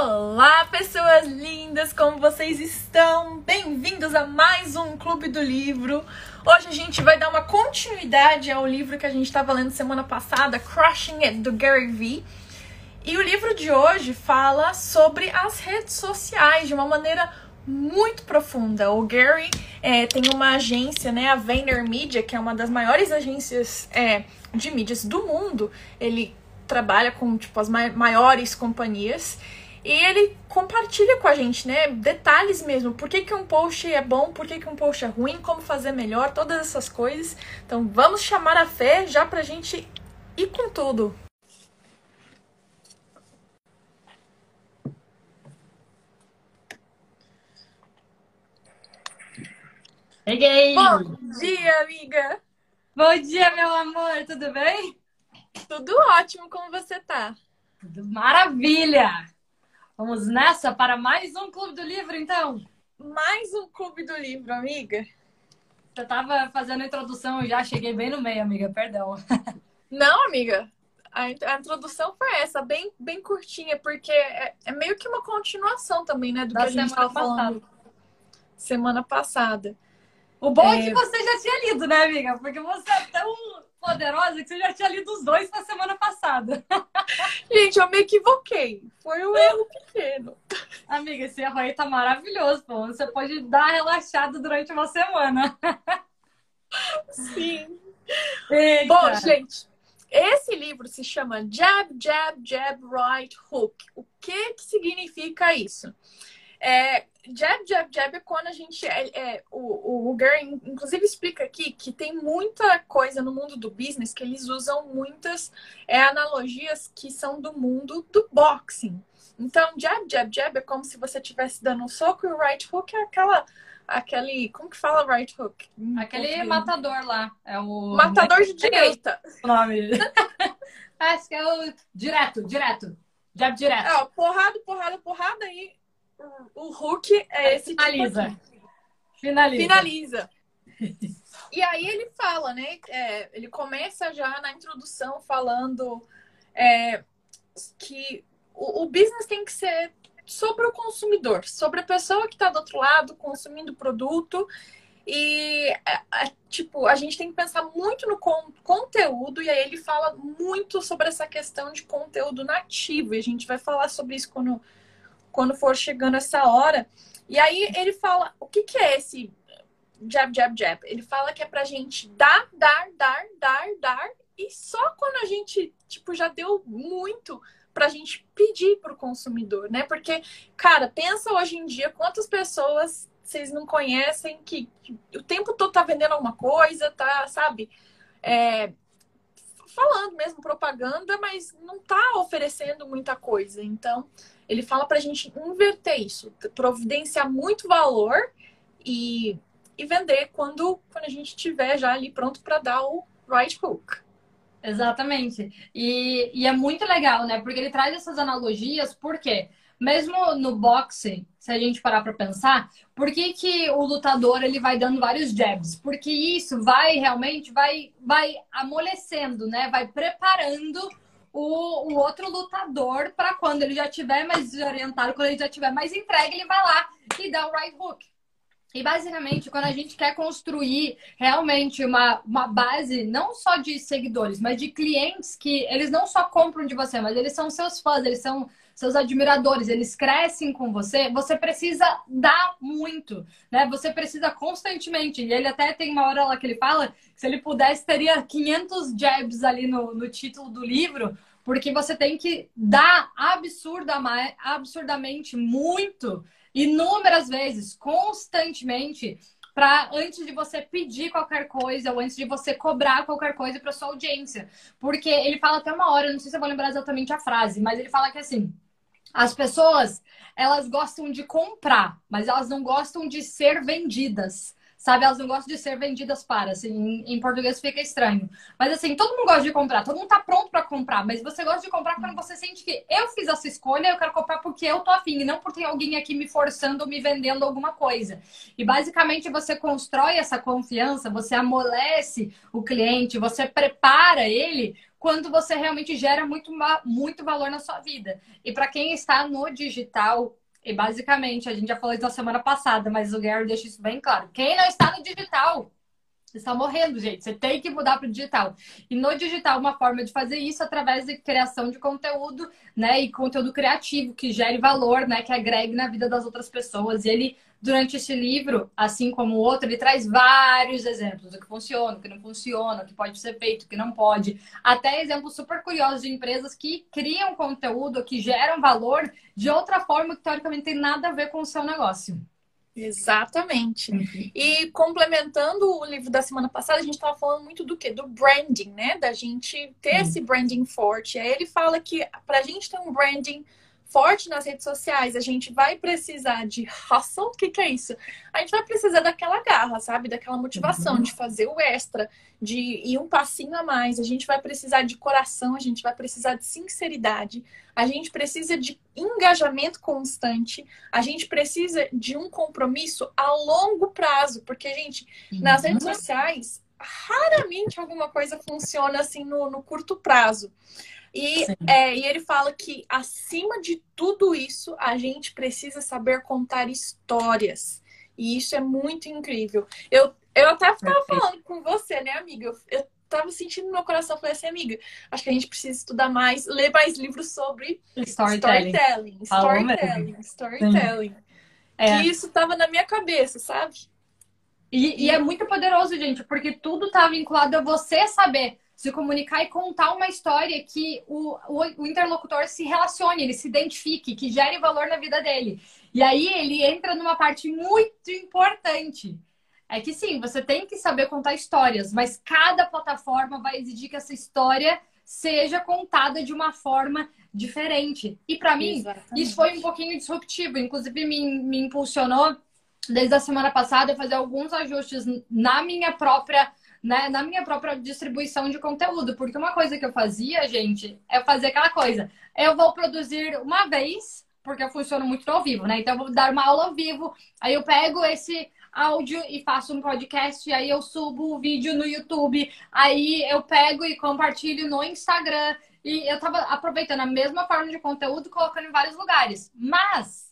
Olá, pessoas lindas, como vocês estão? Bem-vindos a mais um Clube do Livro. Hoje a gente vai dar uma continuidade ao livro que a gente estava lendo semana passada, Crushing It, do Gary Vee. E o livro de hoje fala sobre as redes sociais de uma maneira muito profunda. O Gary é, tem uma agência, né, a VaynerMedia, que é uma das maiores agências é, de mídias do mundo. Ele trabalha com tipo as maiores companhias e ele compartilha com a gente, né, detalhes mesmo, por que, que um post é bom, por que, que um post é ruim, como fazer melhor, todas essas coisas. Então vamos chamar a fé já pra gente ir com tudo. Peguei! Bom dia, amiga! Bom dia, meu amor, tudo bem? Tudo ótimo, como você tá? Tudo maravilha! Vamos nessa para mais um Clube do Livro, então? Mais um Clube do Livro, amiga. Você tava fazendo a introdução, eu já cheguei bem no meio, amiga, perdão. Não, amiga, a, a introdução foi essa, bem, bem curtinha, porque é, é meio que uma continuação também, né, do da que a gente estava falando semana passada. O bom é... é que você já tinha lido, né, amiga? Porque você é tão poderosa que você já tinha lido os dois na semana passada. Gente, eu me equivoquei. Foi um erro pequeno. Amiga, esse erro aí tá maravilhoso, pô. Você pode dar relaxado durante uma semana. Sim. Eita. Bom, gente, esse livro se chama Jab, Jab, Jab, Right Hook. O que, que significa isso? É, jab, jab, jab é quando a gente. É, é, o, o Gary, inclusive, explica aqui que tem muita coisa no mundo do business que eles usam muitas é, analogias que são do mundo do boxing. Então, jab, jab, jab é como se você estivesse dando um soco e o right hook é aquela. Aquele. Como que fala right hook? Aquele matador lá. É o. Matador de direita. O nome. Acho que é o. Direto, direto. Jab direto. É, porrada, porrada, porrada e o Hulk é esse Finaliza. Tipo Finaliza. Finaliza. e aí ele fala, né? É, ele começa já na introdução falando é, que o, o, business tem que ser sobre o consumidor, sobre a pessoa que está do outro lado consumindo o produto. E, é, é, tipo, a gente tem que pensar muito no con conteúdo, e aí ele fala muito sobre essa questão de conteúdo nativo, e a gente vai falar sobre isso quando quando for chegando essa hora. E aí ele fala, o que, que é esse jab, jab, jab? Ele fala que é pra gente dar, dar, dar, dar, dar, e só quando a gente, tipo, já deu muito pra gente pedir pro consumidor, né? Porque, cara, pensa hoje em dia quantas pessoas vocês não conhecem que, que o tempo todo tá vendendo alguma coisa, tá, sabe? É, falando mesmo propaganda, mas não tá oferecendo muita coisa. Então, ele fala para a gente inverter isso, providenciar muito valor e, e vender quando, quando a gente estiver já ali pronto para dar o right hook. Exatamente. E, e é muito legal, né? Porque ele traz essas analogias, porque mesmo no boxe, se a gente parar para pensar, por que, que o lutador ele vai dando vários jabs? Porque isso vai realmente vai vai amolecendo, né? Vai preparando o, o outro lutador para quando ele já tiver mais orientado, quando ele já tiver mais entregue, ele vai lá e dá o right hook. E basicamente, quando a gente quer construir realmente uma, uma base, não só de seguidores, mas de clientes que eles não só compram de você, mas eles são seus fãs, eles são seus admiradores, eles crescem com você, você precisa dar muito, né? Você precisa constantemente. E ele até tem uma hora lá que ele fala que se ele pudesse, teria 500 jabs ali no, no título do livro, porque você tem que dar absurda, absurdamente muito, inúmeras vezes, constantemente, para antes de você pedir qualquer coisa ou antes de você cobrar qualquer coisa para sua audiência. Porque ele fala até uma hora, não sei se eu vou lembrar exatamente a frase, mas ele fala que assim, as pessoas, elas gostam de comprar, mas elas não gostam de ser vendidas. Sabe, elas não gostam de ser vendidas para, assim, em português fica estranho. Mas assim, todo mundo gosta de comprar, todo mundo tá pronto para comprar, mas você gosta de comprar quando você sente que eu fiz essa escolha, eu quero comprar porque eu tô afim, e não porque tem alguém aqui me forçando ou me vendendo alguma coisa. E basicamente você constrói essa confiança, você amolece o cliente, você prepara ele quando você realmente gera muito, muito valor na sua vida. E para quem está no digital, e basicamente, a gente já falou isso na semana passada, mas o Gary deixa isso bem claro. Quem não está no digital está morrendo, gente. Você tem que mudar para o digital. E no digital, uma forma de fazer isso é através de criação de conteúdo, né? E conteúdo criativo que gere valor, né? Que agregue na vida das outras pessoas. E ele, durante esse livro, assim como o outro, ele traz vários exemplos do que funciona, o que não funciona, o que pode ser feito, o que não pode. Até exemplos super curiosos de empresas que criam conteúdo, que geram valor de outra forma que teoricamente tem nada a ver com o seu negócio. Exatamente. Uhum. E complementando o livro da semana passada, a gente estava falando muito do que? Do branding, né? Da gente ter uhum. esse branding forte. Aí ele fala que para a gente ter um branding forte nas redes sociais, a gente vai precisar de hustle. O que, que é isso? A gente vai precisar daquela garra, sabe? Daquela motivação uhum. de fazer o extra, de ir um passinho a mais. A gente vai precisar de coração, a gente vai precisar de sinceridade, a gente precisa de engajamento constante, a gente precisa de um compromisso a longo prazo, porque, gente, uhum. nas redes uhum. sociais, raramente alguma coisa funciona assim no, no curto prazo. E, é, e ele fala que, acima de tudo isso, a gente precisa saber contar histórias. E isso é muito incrível. Eu, eu até estava falando com você, né, amiga? Eu, eu tava sentindo no meu coração, falei assim, amiga, acho que a gente precisa estudar mais, ler mais livros sobre storytelling. Storytelling, storytelling, storytelling. É. Que isso tava na minha cabeça, sabe? E, e, é muito poderoso, gente, porque tudo tá vinculado a você saber se comunicar e contar uma história que o, o, o, interlocutor se relacione, ele se identifique, que gere valor na vida dele. E aí ele entra numa parte muito importante. É que sim, você tem que saber contar histórias, mas cada plataforma vai exigir que essa história seja contada de uma forma diferente. E para mim, Exatamente. isso foi um pouquinho disruptivo. Inclusive, me, me impulsionou desde a semana passada a fazer alguns ajustes na minha própria né, na minha própria distribuição de conteúdo. Porque uma coisa que eu fazia, gente, é fazer aquela coisa. Eu vou produzir uma vez, porque eu funciono muito ao vivo, né? Então eu vou dar uma aula ao vivo, aí eu pego esse áudio e faço um podcast, aí eu subo o vídeo no YouTube, aí eu pego e compartilho no Instagram. E eu tava aproveitando a mesma forma de conteúdo colocando em vários lugares. Mas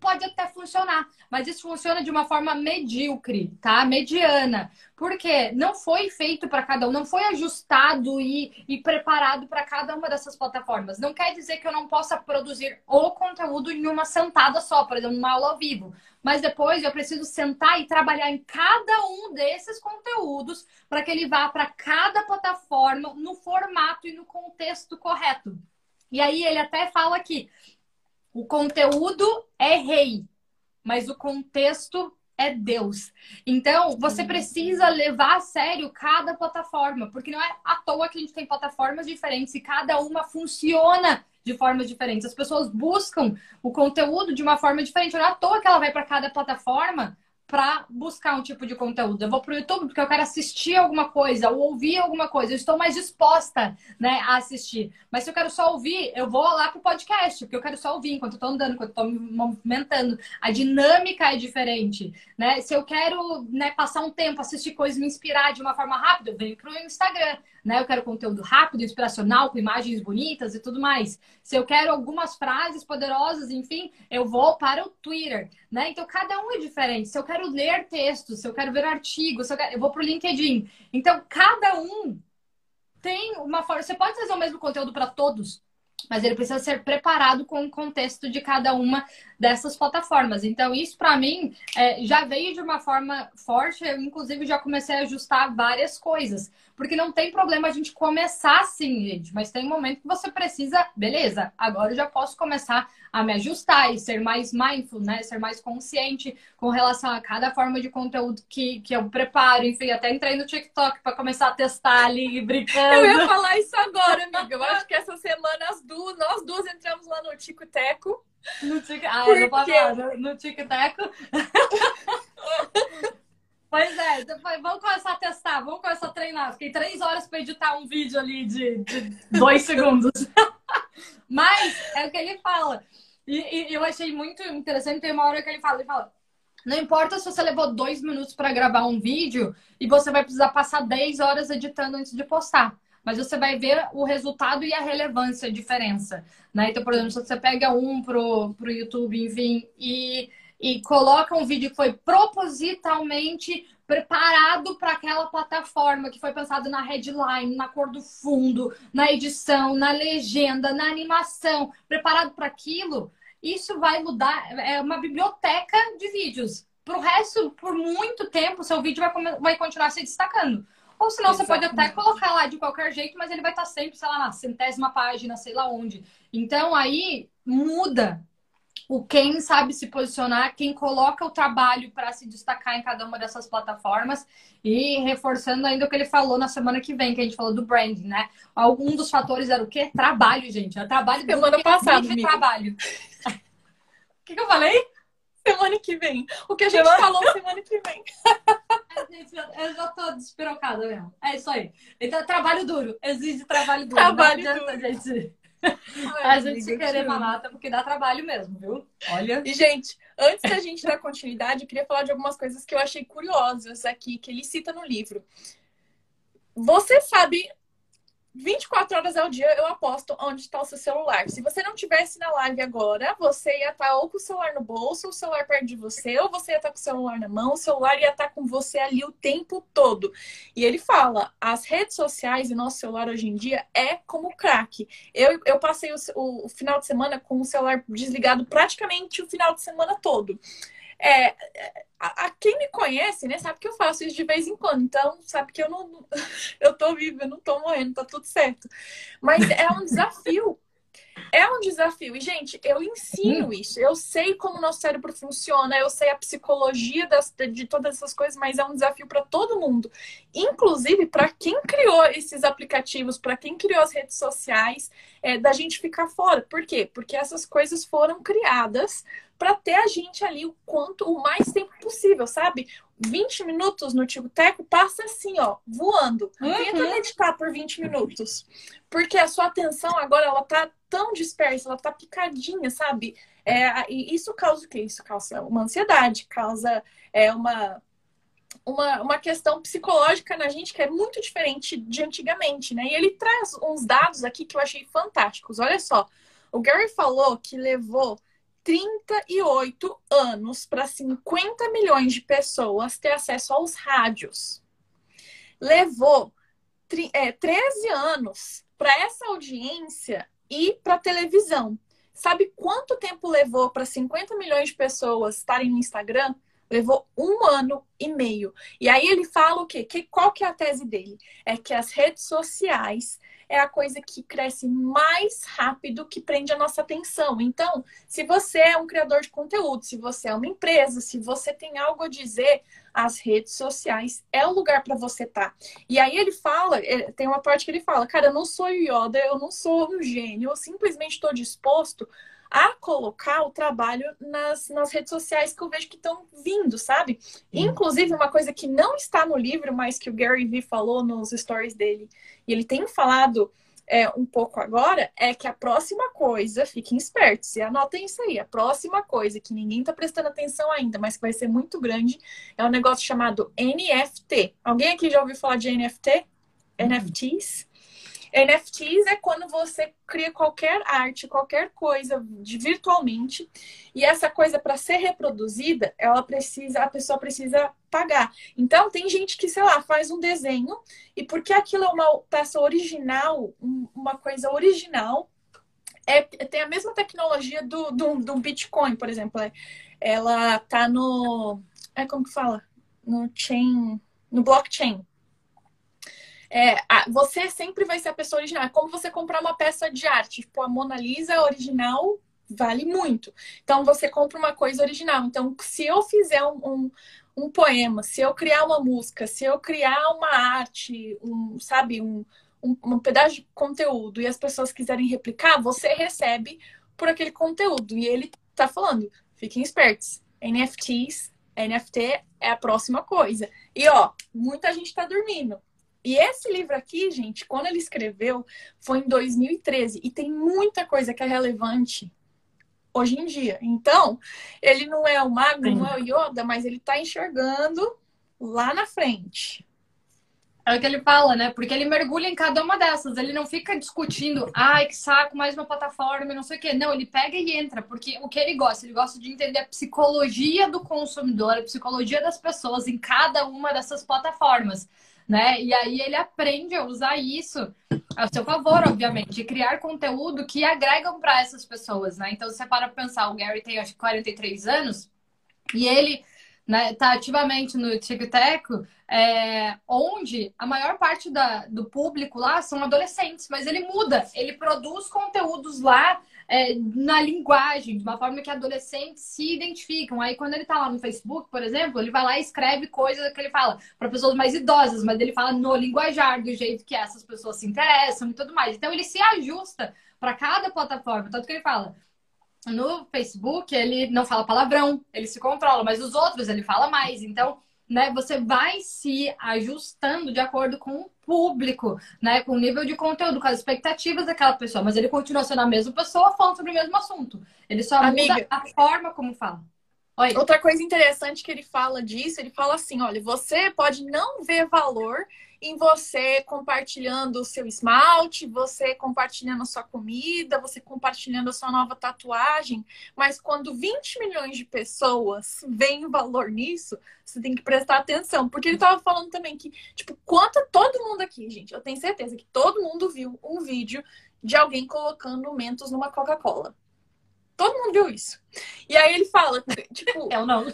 pode até funcionar, mas isso funciona de uma forma medíocre, tá? Mediana. Porque não foi feito para cada um, não foi ajustado e, e preparado para cada uma dessas plataformas. Não quer dizer que eu não possa produzir o conteúdo em uma sentada só, por exemplo, uma aula ao vivo. Mas depois eu preciso sentar e trabalhar em cada um desses conteúdos para que ele vá para cada plataforma no formato e no contexto correto. E aí ele até fala aqui, o conteúdo é rei, mas o contexto é Deus. Então, você precisa levar a sério cada plataforma, porque não é à toa que a gente tem plataformas diferentes e cada uma funciona de formas diferentes. As pessoas buscam o conteúdo de uma forma diferente. Não é à toa que ela vai para cada plataforma para buscar um tipo de conteúdo. Eu vou para o YouTube porque eu quero assistir alguma coisa ou ouvir alguma coisa. Eu estou mais disposta né, a assistir. Mas se eu quero só ouvir, eu vou lá para o podcast, porque eu quero só ouvir enquanto eu estou andando, enquanto eu estou me movimentando. A dinâmica é diferente. Né? Se eu quero né, passar um tempo, assistir coisas, me inspirar de uma forma rápida, eu venho para o Instagram né? Eu quero conteúdo rápido, inspiracional, com imagens bonitas e tudo mais. Se eu quero algumas frases poderosas, enfim, eu vou para o Twitter, né? Então cada um é diferente. Se eu quero ler textos, se eu quero ver artigos, eu, quero... eu vou para o LinkedIn. Então cada um tem uma forma. Você pode fazer o mesmo conteúdo para todos, mas ele precisa ser preparado com o contexto de cada uma dessas plataformas. Então, isso para mim é, já veio de uma forma forte. Eu, inclusive, já comecei a ajustar várias coisas. Porque não tem problema a gente começar assim, gente. Mas tem um momento que você precisa, beleza, agora eu já posso começar a me ajustar e ser mais mindful, né? Ser mais consciente com relação a cada forma de conteúdo que, que eu preparo. Enfim, até entrei no TikTok para começar a testar ali, brincando. Eu ia falar isso agora, amiga. Eu acho que essa semana as duas, nós duas entramos lá no Tico Teco. No Tico... Ah, eu não posso falar. No, no Tico Teco. Pois é, depois, vamos começar a testar, vamos começar a treinar. Fiquei três horas para editar um vídeo ali de, de dois segundos. Mas é o que ele fala. E, e, eu achei muito interessante, tem uma hora que ele fala, ele fala, não importa se você levou dois minutos para gravar um vídeo e você vai precisar passar 10 horas editando antes de postar. Mas você vai ver o resultado e a relevância, a diferença. Né? Então, por exemplo, se você pega um pro, pro YouTube, enfim, e, e coloca um vídeo que foi propositalmente preparado para aquela plataforma que foi pensado na headline, na cor do fundo, na edição, na legenda, na animação, preparado para aquilo, isso vai mudar. É uma biblioteca de vídeos. Para o resto, por muito tempo, seu vídeo vai, vai continuar se destacando. Ou senão Exatamente. você pode até colocar lá de qualquer jeito, mas ele vai estar sempre, sei lá, na centésima página, sei lá onde. Então aí muda o quem sabe se posicionar, quem coloca o trabalho para se destacar em cada uma dessas plataformas e reforçando ainda o que ele falou na semana que vem, que a gente falou do branding, né? Algum dos fatores era o quê? Trabalho, gente. É trabalho semana passada, de trabalho. O que, que, eu falei? Semana que vem. O que a gente semana... falou semana que vem. eu já tô despirocada mesmo. É isso aí. Então, trabalho duro. Exige trabalho duro. Trabalho Não duro. gente a gente querer mamata porque dá trabalho mesmo, viu? Olha. E, gente, antes da gente dar continuidade, eu queria falar de algumas coisas que eu achei curiosas aqui, que ele cita no livro. Você sabe 24 horas ao dia eu aposto onde está o seu celular. Se você não tivesse na live agora, você ia estar tá ou com o celular no bolso, ou o celular perto de você, ou você ia estar tá com o celular na mão, o celular ia estar tá com você ali o tempo todo. E ele fala: as redes sociais e nosso celular hoje em dia é como crack. Eu, eu passei o, o, o final de semana com o celular desligado praticamente o final de semana todo. É, a, a, quem me conhece, né, sabe que eu faço isso de vez em quando. Então, sabe que eu não. Eu tô viva, eu não tô morrendo, tá tudo certo. Mas é um desafio. É um desafio. E, gente, eu ensino hum. isso. Eu sei como o nosso cérebro funciona, eu sei a psicologia das, de todas essas coisas, mas é um desafio para todo mundo. Inclusive, para quem criou esses aplicativos, para quem criou as redes sociais, é, da gente ficar fora. Por quê? Porque essas coisas foram criadas para ter a gente ali o quanto, o mais tempo possível, sabe? 20 minutos no Tico Teco passa assim, ó, voando. Uhum. Tenta meditar por 20 minutos. Porque a sua atenção agora, ela tá tão dispersa, ela tá picadinha, sabe? É, e isso causa o quê? Isso causa uma ansiedade, causa é, uma, uma, uma questão psicológica na gente que é muito diferente de antigamente, né? E ele traz uns dados aqui que eu achei fantásticos. Olha só, o Gary falou que levou 38 anos para 50 milhões de pessoas ter acesso aos rádios. Levou é, 13 anos para essa audiência ir para televisão. Sabe quanto tempo levou para 50 milhões de pessoas estarem no Instagram? Levou um ano e meio. E aí ele fala o quê? Que, qual que é a tese dele? É que as redes sociais é a coisa que cresce mais rápido, que prende a nossa atenção. Então, se você é um criador de conteúdo, se você é uma empresa, se você tem algo a dizer, as redes sociais é o lugar para você estar. Tá. E aí ele fala, tem uma parte que ele fala, cara, eu não sou Yoda, eu não sou um gênio, eu simplesmente estou disposto a colocar o trabalho nas, nas redes sociais que eu vejo que estão vindo, sabe? Inclusive, uma coisa que não está no livro, mas que o Gary Vee falou nos stories dele, e ele tem falado é, um pouco agora, é que a próxima coisa, fiquem espertos, e anotem isso aí, a próxima coisa que ninguém está prestando atenção ainda, mas que vai ser muito grande, é um negócio chamado NFT. Alguém aqui já ouviu falar de NFT? Uhum. NFTs? NFTs é quando você cria qualquer arte, qualquer coisa virtualmente, e essa coisa para ser reproduzida, ela precisa, a pessoa precisa pagar. Então tem gente que, sei lá, faz um desenho e porque aquilo é uma peça original, uma coisa original, é, tem a mesma tecnologia do, do, do Bitcoin, por exemplo. É, ela tá no. É como que fala? No chain. No blockchain. É, você sempre vai ser a pessoa original. É como você comprar uma peça de arte. Tipo, a Mona Lisa original vale muito. Então, você compra uma coisa original. Então, se eu fizer um, um, um poema, se eu criar uma música, se eu criar uma arte, um, sabe, um, um, um pedaço de conteúdo e as pessoas quiserem replicar, você recebe por aquele conteúdo. E ele tá falando, fiquem espertos. NFTs, NFT é a próxima coisa. E ó, muita gente tá dormindo. E esse livro aqui, gente, quando ele escreveu, foi em 2013 e tem muita coisa que é relevante hoje em dia. Então, ele não é o mago, Sim. não é o Yoda, mas ele está enxergando lá na frente. É o que ele fala, né? Porque ele mergulha em cada uma dessas. Ele não fica discutindo, ai, que saco, mais uma plataforma, não sei o quê. Não, ele pega e entra, porque o que ele gosta? Ele gosta de entender a psicologia do consumidor, a psicologia das pessoas em cada uma dessas plataformas, né? E aí ele aprende a usar isso a seu favor, obviamente, e criar conteúdo que agregam para essas pessoas, né? Então, você para pensar, o Gary tem acho que 43 anos e ele né, tá ativamente no TikTok, é, onde a maior parte da, do público lá são adolescentes, mas ele muda, ele produz conteúdos lá é, na linguagem, de uma forma que adolescentes se identificam. Aí, quando ele tá lá no Facebook, por exemplo, ele vai lá e escreve coisas que ele fala para pessoas mais idosas, mas ele fala no linguajar, do jeito que essas pessoas se interessam e tudo mais. Então, ele se ajusta para cada plataforma. Tanto que ele fala, no Facebook ele não fala palavrão, ele se controla, mas os outros ele fala mais. Então, né, você vai se ajustando de acordo com o público, né, com o nível de conteúdo, com as expectativas daquela pessoa, mas ele continua sendo a mesma pessoa falando sobre o mesmo assunto. Ele só Amiga, muda a forma como fala. Oi. Outra coisa interessante que ele fala disso, ele fala assim, olha, você pode não ver valor em você compartilhando o seu esmalte, você compartilhando a sua comida, você compartilhando a sua nova tatuagem, mas quando 20 milhões de pessoas veem o valor nisso, você tem que prestar atenção, porque ele estava falando também que, tipo, quanto todo mundo aqui, gente, eu tenho certeza que todo mundo viu um vídeo de alguém colocando mentos numa Coca-Cola. Todo mundo viu isso. E aí ele fala, tipo. Eu não.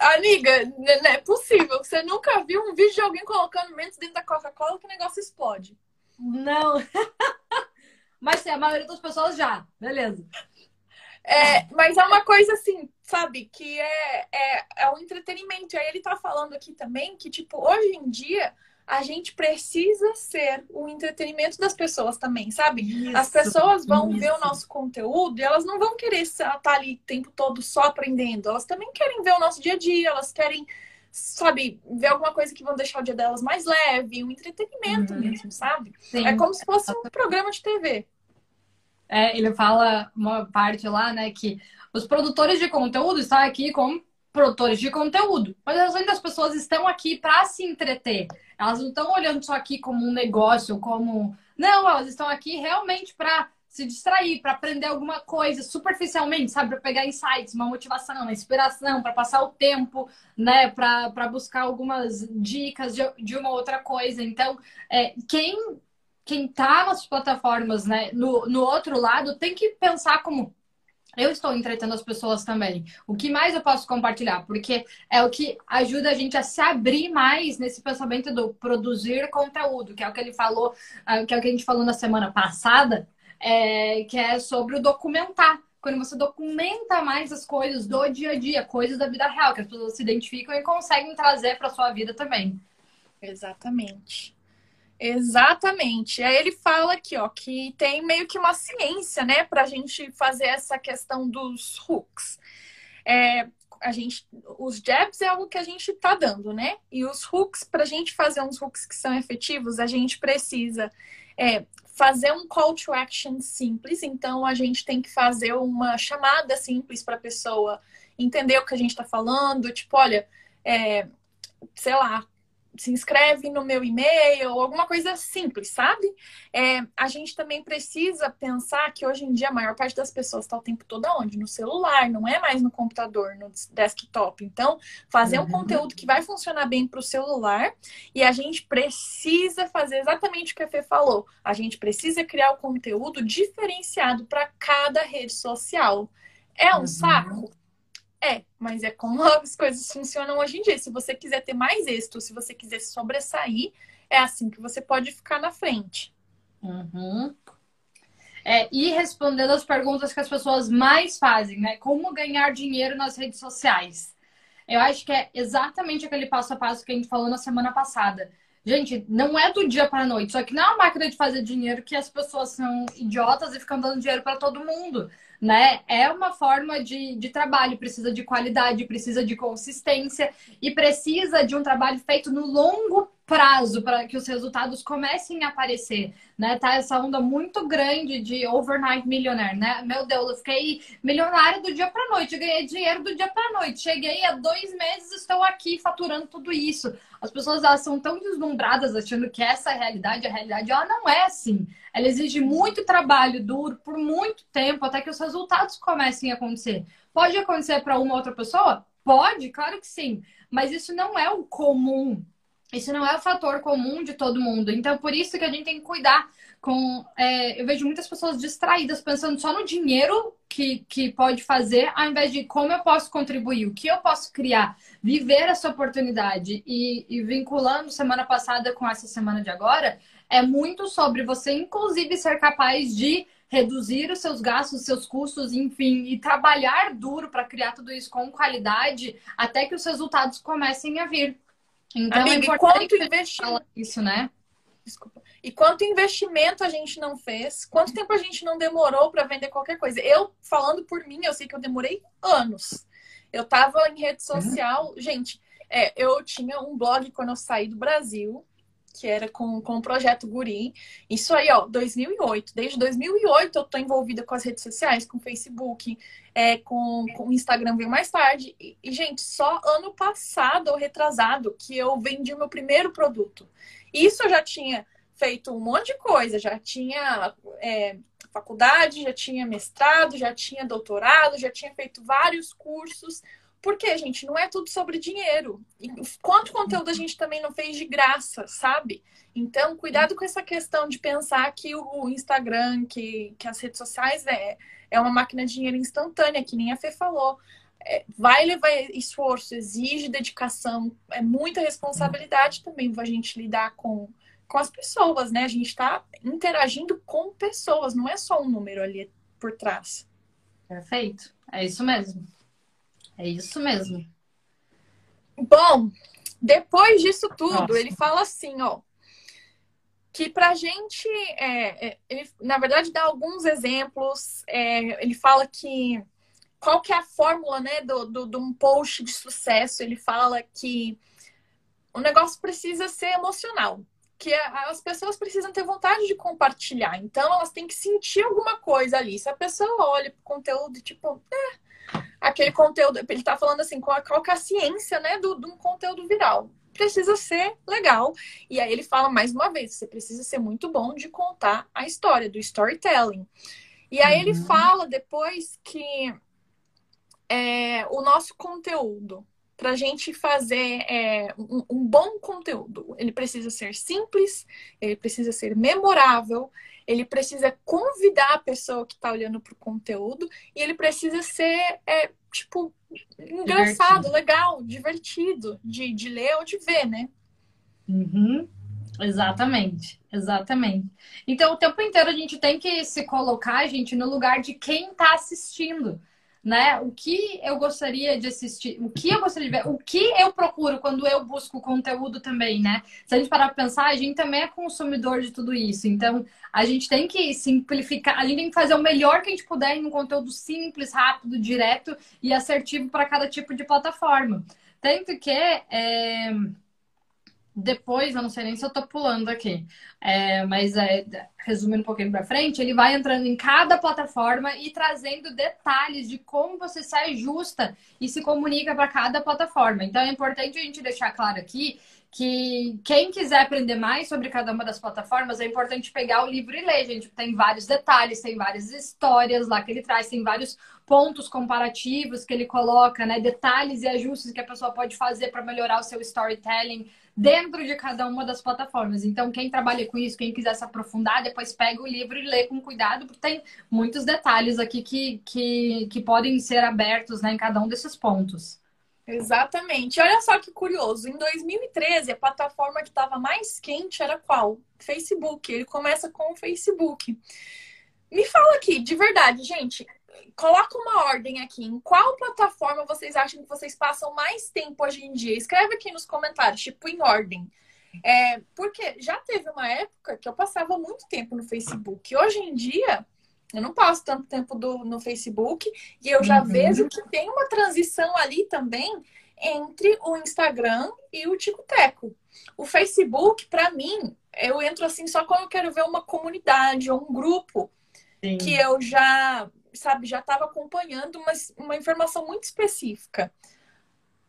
Amiga, não é possível. Você nunca viu um vídeo de alguém colocando mentos dentro da Coca-Cola que o negócio explode. Não. Mas sim, a maioria das pessoas já. Beleza. É, mas é uma coisa assim, sabe, que é, é, é o entretenimento. E aí ele tá falando aqui também que, tipo, hoje em dia a gente precisa ser o entretenimento das pessoas também, sabe? Isso, As pessoas vão isso. ver o nosso conteúdo e elas não vão querer estar ali o tempo todo só aprendendo. Elas também querem ver o nosso dia a dia, elas querem, sabe, ver alguma coisa que vão deixar o dia delas mais leve, um entretenimento uhum. mesmo, sabe? Sim. É como se fosse um programa de TV. É, ele fala uma parte lá, né, que os produtores de conteúdo estão aqui como produtores de conteúdo, mas as pessoas estão aqui para se entreter. Elas não estão olhando só aqui como um negócio, como. Não, elas estão aqui realmente para se distrair, para aprender alguma coisa superficialmente, sabe? Para pegar insights, uma motivação, uma inspiração, para passar o tempo, né? Para buscar algumas dicas de, de uma outra coisa. Então, é, quem quem tá nas plataformas, né, no, no outro lado, tem que pensar como eu estou entretendo as pessoas também. O que mais eu posso compartilhar? Porque é o que ajuda a gente a se abrir mais nesse pensamento do produzir conteúdo, que é o que ele falou, ah, que é o que a gente falou na semana passada, é, que é sobre o documentar. Quando você documenta mais as coisas do dia a dia, coisas da vida real, que as pessoas se identificam e conseguem trazer para sua vida também. Exatamente. Exatamente. Aí ele fala aqui, ó, que tem meio que uma ciência, né, para a gente fazer essa questão dos hooks. É, a gente, os jabs é algo que a gente está dando, né? E os hooks, para a gente fazer uns hooks que são efetivos, a gente precisa é, fazer um call to action simples. Então, a gente tem que fazer uma chamada simples para a pessoa entender o que a gente está falando. Tipo, olha, é, sei lá, se inscreve no meu e-mail, alguma coisa simples, sabe? É, a gente também precisa pensar que hoje em dia a maior parte das pessoas está o tempo todo onde? No celular, não é mais no computador, no desktop. Então, fazer uhum. um conteúdo que vai funcionar bem para o celular e a gente precisa fazer exatamente o que a Fê falou. A gente precisa criar o conteúdo diferenciado para cada rede social. É um uhum. saco? É, mas é como as coisas funcionam hoje em dia. Se você quiser ter mais êxito, se você quiser sobressair, é assim que você pode ficar na frente. Uhum. É, e respondendo as perguntas que as pessoas mais fazem, né? Como ganhar dinheiro nas redes sociais? Eu acho que é exatamente aquele passo a passo que a gente falou na semana passada. Gente, não é do dia para a noite. Só que não é uma máquina de fazer dinheiro que as pessoas são idiotas e ficam dando dinheiro para todo mundo né? É uma forma de, de trabalho, precisa de qualidade, precisa de consistência e precisa de um trabalho feito no longo prazo para que os resultados comecem a aparecer, né? Tá essa onda muito grande de overnight millionaire, né? Meu Deus, eu fiquei milionária do dia para noite, ganhei dinheiro do dia para noite, cheguei a dois meses, estou aqui faturando tudo isso. As pessoas elas são tão deslumbradas achando que essa é a realidade, a realidade ela não é assim. Ela exige muito trabalho duro por muito tempo até que os resultados comecem a acontecer. Pode acontecer para uma outra pessoa? Pode, claro que sim. Mas isso não é o comum. Isso não é o fator comum de todo mundo. Então, por isso que a gente tem que cuidar com. É, eu vejo muitas pessoas distraídas, pensando só no dinheiro que, que pode fazer, ao invés de como eu posso contribuir, o que eu posso criar, viver essa oportunidade. E, e vinculando semana passada com essa semana de agora, é muito sobre você, inclusive, ser capaz de reduzir os seus gastos, os seus custos, enfim, e trabalhar duro para criar tudo isso com qualidade até que os resultados comecem a vir. Então, Amiga, é importante quanto investimento isso, né? Desculpa. E quanto investimento a gente não fez? Quanto tempo a gente não demorou para vender qualquer coisa? Eu, falando por mim, eu sei que eu demorei anos. Eu tava em rede uhum. social. Uhum. Gente, é, eu tinha um blog quando eu saí do Brasil que era com, com o projeto Guri. Isso aí, ó, 2008. Desde 2008 eu tô envolvida com as redes sociais, com o Facebook, é, com, com o Instagram veio mais tarde. E, e, gente, só ano passado ou retrasado que eu vendi o meu primeiro produto. Isso eu já tinha feito um monte de coisa, já tinha é, faculdade, já tinha mestrado, já tinha doutorado, já tinha feito vários cursos. Porque, gente, não é tudo sobre dinheiro. E quanto conteúdo a gente também não fez de graça, sabe? Então, cuidado com essa questão de pensar que o Instagram, que, que as redes sociais é, é uma máquina de dinheiro instantânea, que nem a Fê falou. É, vai levar esforço, exige dedicação, é muita responsabilidade também a gente lidar com, com as pessoas, né? A gente está interagindo com pessoas, não é só um número ali por trás. Perfeito, é isso mesmo. É isso mesmo. Bom, depois disso tudo, Nossa. ele fala assim, ó, que pra gente, é, é, ele, na verdade, dá alguns exemplos. É, ele fala que qual que é a fórmula, né, do, do, de um post de sucesso? Ele fala que o negócio precisa ser emocional, que as pessoas precisam ter vontade de compartilhar. Então, elas têm que sentir alguma coisa ali. Se a pessoa olha pro conteúdo, tipo, é, aquele conteúdo. Ele está falando assim, qual, qual é a ciência né, do, de um conteúdo viral. Precisa ser legal. E aí ele fala mais uma vez: você precisa ser muito bom de contar a história, do storytelling. E aí uhum. ele fala depois que é, o nosso conteúdo, para a gente fazer é, um, um, bom conteúdo, ele precisa ser simples, ele precisa ser memorável, ele precisa convidar a pessoa que está olhando para o conteúdo e ele precisa ser, é, tipo, engraçado, divertido. legal, divertido de, de ler ou de ver, né? Uhum. Exatamente, exatamente. Então, o tempo inteiro a gente tem que se colocar, gente, no lugar de quem está assistindo né? O que eu gostaria de assistir, o que eu gostaria de ver, o que eu procuro quando eu busco conteúdo também, né? Se a gente parar para pensar, a gente também é consumidor de tudo isso. Então, a gente tem que simplificar, a gente tem que fazer o melhor que a gente puder em um conteúdo simples, rápido, direto e assertivo para cada tipo de plataforma. Tanto que é depois, eu não sei nem se eu tô pulando aqui, é, mas é, resumindo um pouquinho para frente, ele vai entrando em cada plataforma e trazendo detalhes de como você se ajusta e se comunica para cada plataforma. Então é importante a gente deixar claro aqui que quem quiser aprender mais sobre cada uma das plataformas, é importante pegar o livro e ler, gente. Tem vários detalhes, tem várias histórias lá que ele traz, tem vários pontos comparativos que ele coloca, né? Detalhes e ajustes que a pessoa pode fazer para melhorar o seu storytelling dentro de cada uma das plataformas. Então, quem trabalha com isso, quem quiser se aprofundar, depois pega o livro e lê com cuidado, porque tem muitos detalhes aqui que, que, que podem ser abertos né, em cada um desses pontos. Exatamente. Olha só que curioso. Em 2013, a plataforma que estava mais quente era qual? Facebook. Ele começa com o Facebook. Me fala aqui, de verdade, gente, coloca uma ordem aqui. Em qual plataforma vocês acham que vocês passam mais tempo hoje em dia? Escreve aqui nos comentários, tipo, em ordem. É, porque já teve uma época que eu passava muito tempo no Facebook. Hoje em dia, eu não passo tanto tempo do, no Facebook e eu já uhum. vejo que tem uma transição ali também entre o Instagram e o Tico-Teco. O Facebook, para mim, eu entro assim só quando eu quero ver uma comunidade ou um grupo Sim. que eu já, sabe, já estava acompanhando uma, uma informação muito específica.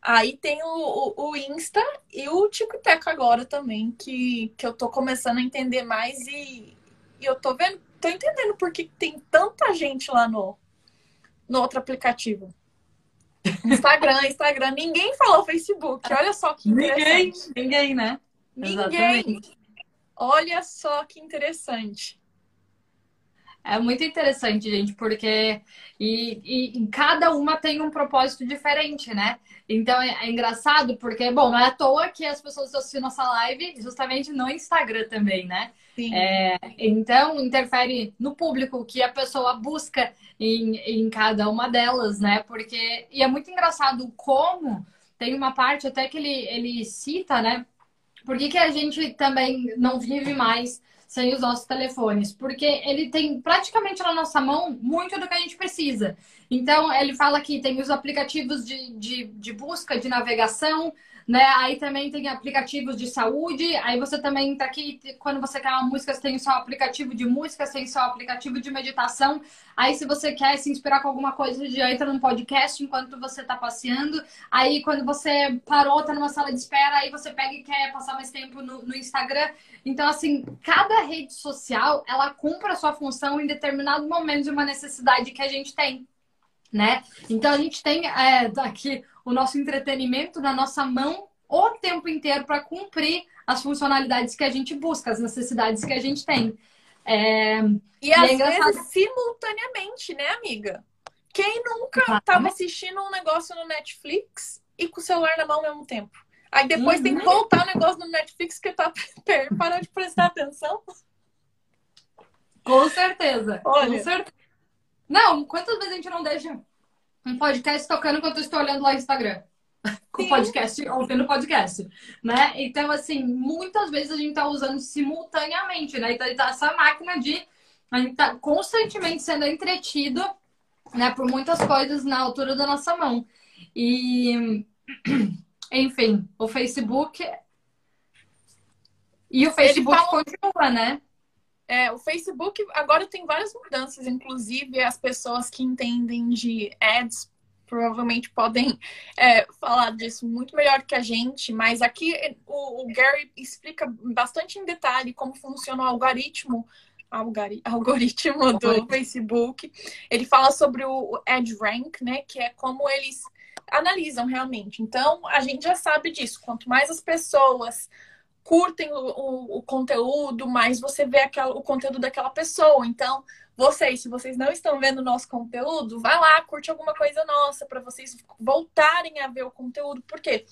Aí tem o, o, o Insta e o TikTok agora também, que, que eu tô começando a entender mais e, e eu tô vendo, tô entendendo por que tem tanta gente lá no, no outro aplicativo. Instagram, Instagram, ninguém falou Facebook. Olha só que Ninguém, ninguém, né? Ninguém. Exatamente. Olha só que interessante. É muito interessante, gente, porque e, e, cada uma tem um propósito diferente, né? Então é, é, engraçado porque, bom, não é à toa que as pessoas assistem nossa live justamente no Instagram também, né? Sim. É, então interfere no público que a pessoa busca em, em cada uma delas, né? Porque e é muito engraçado como tem uma parte até que ele, ele cita, né? Por que, que a gente também não vive mais sem os nossos telefones, porque ele tem praticamente na nossa mão muito do que a gente precisa. Então, ele fala que tem os aplicativos de, de, de busca, de navegação, né? Aí também tem aplicativos de saúde. Aí você também tá aqui, quando você quer uma música, você tem seu aplicativo de música, tem o seu aplicativo de meditação. Aí, se você quer se inspirar com alguma coisa, já entra num podcast enquanto você tá passeando. Aí, quando você parou, tá numa sala de espera, aí você pega e quer passar mais tempo no, no Instagram. Então, assim, cada rede social, ela cumpre a sua função em determinado momento de uma necessidade que a gente tem né? Então a gente tem é, aqui o nosso entretenimento na nossa mão o tempo inteiro para cumprir as funcionalidades que a gente busca, as necessidades que a gente tem. É... E, e às é vezes simultaneamente, né, amiga? Quem nunca estava assistindo um negócio no Netflix e com o celular na mão ao mesmo tempo? Aí depois uhum. tem que uhum. voltar o negócio no Netflix que tá parando de prestar atenção. Com certeza. Olha. Com certeza. Não, quantas vezes a gente não deixa um podcast tocando enquanto eu estou olhando lá no Instagram? Com o podcast, ouvindo o podcast, né? Então, assim, muitas vezes a gente tá usando simultaneamente, né? Então, tá essa máquina de... A gente tá constantemente sendo entretido, né? Por muitas coisas na altura da nossa mão. E... Enfim, o Facebook... E o Facebook fala... continua, né? É, o Facebook agora tem várias mudanças, inclusive as pessoas que entendem de ads provavelmente podem é, falar disso muito melhor que a gente, mas aqui o, o, Gary explica bastante em detalhe como funciona o algoritmo. algoritmo do Facebook. Ele fala sobre o EdgeRank, né? Que é como eles analisam realmente. Então, a gente já sabe disso. Quanto mais as pessoas curtem o, o, o conteúdo, mais você vê aquela, o conteúdo daquela pessoa. Então, vocês, se vocês não estão vendo o nosso conteúdo, vai lá, curte alguma coisa nossa para vocês voltarem a ver o conteúdo. Por quê?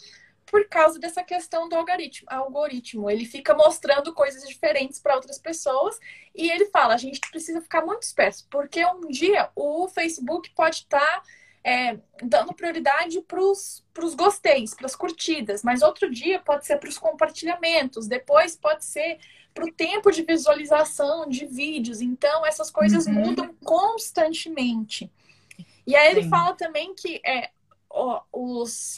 Por causa dessa questão do algoritmo. algoritmo. Ele fica mostrando coisas diferentes para outras pessoas e ele fala: a gente precisa ficar muito esperto, porque um dia o Facebook pode estar. Tá é, dando prioridade para os gosteis, para as curtidas, mas outro dia pode ser para os compartilhamentos, depois pode ser para o tempo de visualização de vídeos. Então, essas coisas uhum. mudam constantemente. E aí ele Sim. fala também que é, ó, os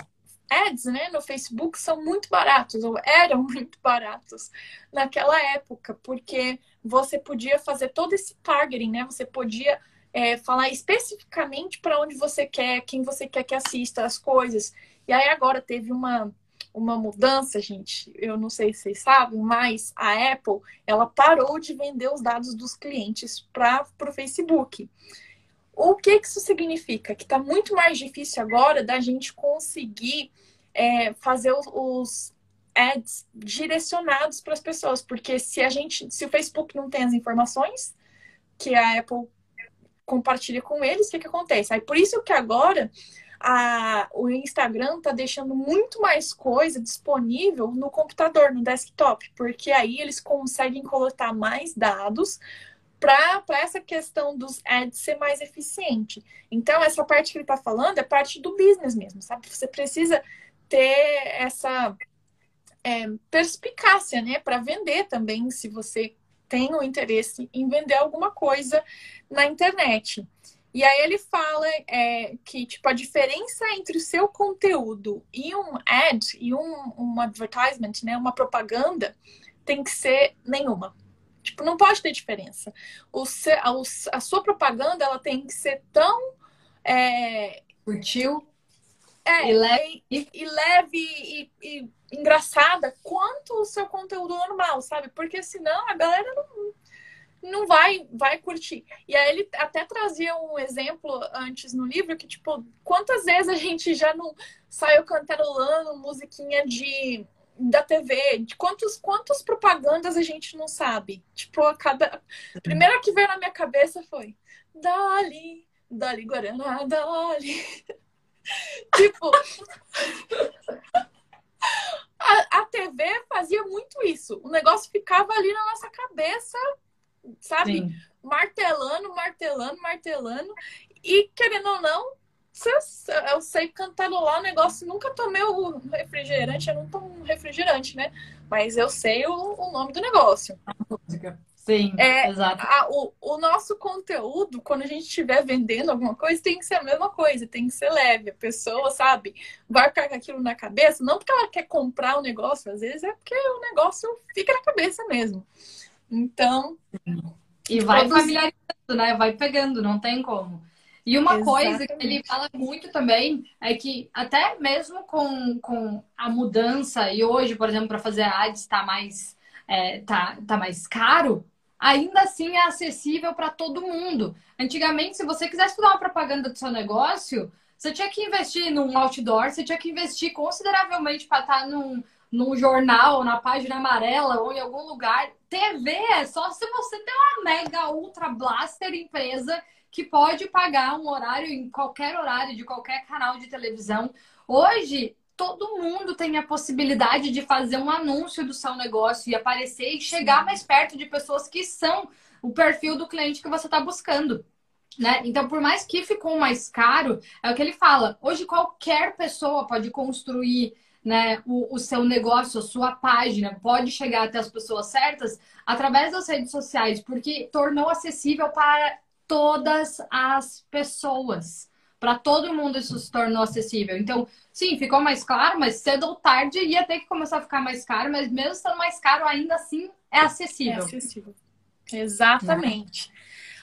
ads né, no Facebook são muito baratos, ou eram muito baratos naquela época, porque você podia fazer todo esse targeting, né? Você podia é, falar especificamente para onde você quer, quem você quer que assista as coisas. E aí agora teve uma, uma mudança, gente. Eu não sei se vocês sabem, mas a Apple ela parou de vender os dados dos clientes para o Facebook. O que, que isso significa? Que está muito mais difícil agora da gente conseguir é, fazer os, ads direcionados para as pessoas, porque se a gente, se o Facebook não tem as informações que a Apple compartilha com eles, o que, que acontece? Aí por isso que agora a, o Instagram tá deixando muito mais coisa disponível no computador, no desktop, porque aí eles conseguem coletar mais dados para essa questão dos ads ser mais eficiente. Então, essa parte que ele está falando é parte do business mesmo, sabe? Você precisa ter essa é, perspicácia, né, para vender também, se você tem o interesse em vender alguma coisa na internet. E aí ele fala é, que, tipo, a diferença entre o seu conteúdo e um ad, e um, um advertisement, né? Uma propaganda, tem que ser nenhuma. Tipo, não pode ter diferença. O, a, a sua propaganda, ela tem que ser tão... É? É, e leve, e, e, leve e, e, engraçada quanto o seu conteúdo normal, sabe? Porque senão a galera não, não vai, vai curtir. E aí ele até trazia um exemplo antes no livro que, tipo, quantas vezes a gente já não saiu cantarolando musiquinha de da TV, de quantos, quantas propagandas a gente não sabe. Tipo, a cada. A primeira que veio na minha cabeça foi Dolly, Dolly Guaraná, Dolly. Tipo. a, a TV fazia muito isso. O negócio ficava ali na nossa cabeça sabe? Sim. Martelando, martelando, martelando. E querendo ou não, eu sei cantarolar o negócio. Nunca tomei o refrigerante, eu não tomo refrigerante, né? Mas eu sei o, o nome do negócio. Sim, é, exato. A, o, o nosso conteúdo, quando a gente estiver vendendo alguma coisa, tem que ser a mesma coisa, tem que ser leve. A pessoa, sabe, vai ficar com aquilo na cabeça, não porque ela quer comprar o um negócio, às vezes é porque o negócio fica na cabeça mesmo. Então. E vai todos... familiarizando, né? Vai pegando, não tem como. E uma Exatamente. coisa que ele fala muito também é que até mesmo com, com a mudança, e hoje, por exemplo, para fazer ads está mais, é, tá, tá mais caro, ainda assim é acessível para todo mundo. Antigamente, se você quisesse fazer uma propaganda do seu negócio, você tinha que investir num outdoor, você tinha que investir consideravelmente para estar tá num, num jornal, na página amarela ou em algum lugar. TV é só se você tem uma mega ultra blaster empresa que pode pagar um horário em qualquer horário de qualquer canal de televisão. Hoje, todo mundo tem a possibilidade de fazer um anúncio do seu negócio e aparecer e chegar mais perto de pessoas que são o perfil do cliente que você está buscando. Né? Então, por mais que ficou mais caro, é o que ele fala. Hoje, qualquer pessoa pode construir né, o, o, seu negócio, a sua página, pode chegar até as pessoas certas através das redes sociais, porque tornou acessível para todas as pessoas. Para todo mundo isso se tornou acessível. Então, sim, ficou mais claro, mas cedo ou tarde ia ter que começar a ficar mais caro, mas mesmo sendo mais caro, ainda assim é acessível. É acessível. Exatamente.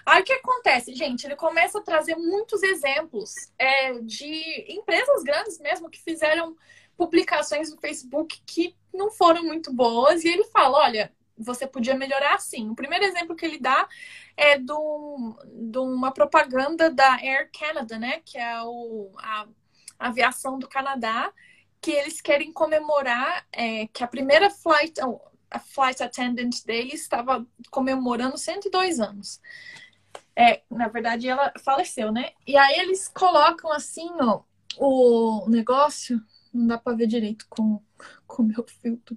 Aí o que acontece, gente? Ele começa a trazer muitos exemplos é, de empresas grandes mesmo que fizeram publicações no Facebook que não foram muito boas e ele fala: olha, você podia melhorar assim. O primeiro exemplo que ele dá é de uma propaganda da Air Canada, né? Que é o, a, a aviação do Canadá, que eles querem comemorar é, que a primeira flight, a flight attendant deles estava comemorando 102 anos. É, na verdade, ela faleceu, né? E aí eles colocam assim, ó, o negócio não dá para ver direito com o meu filtro.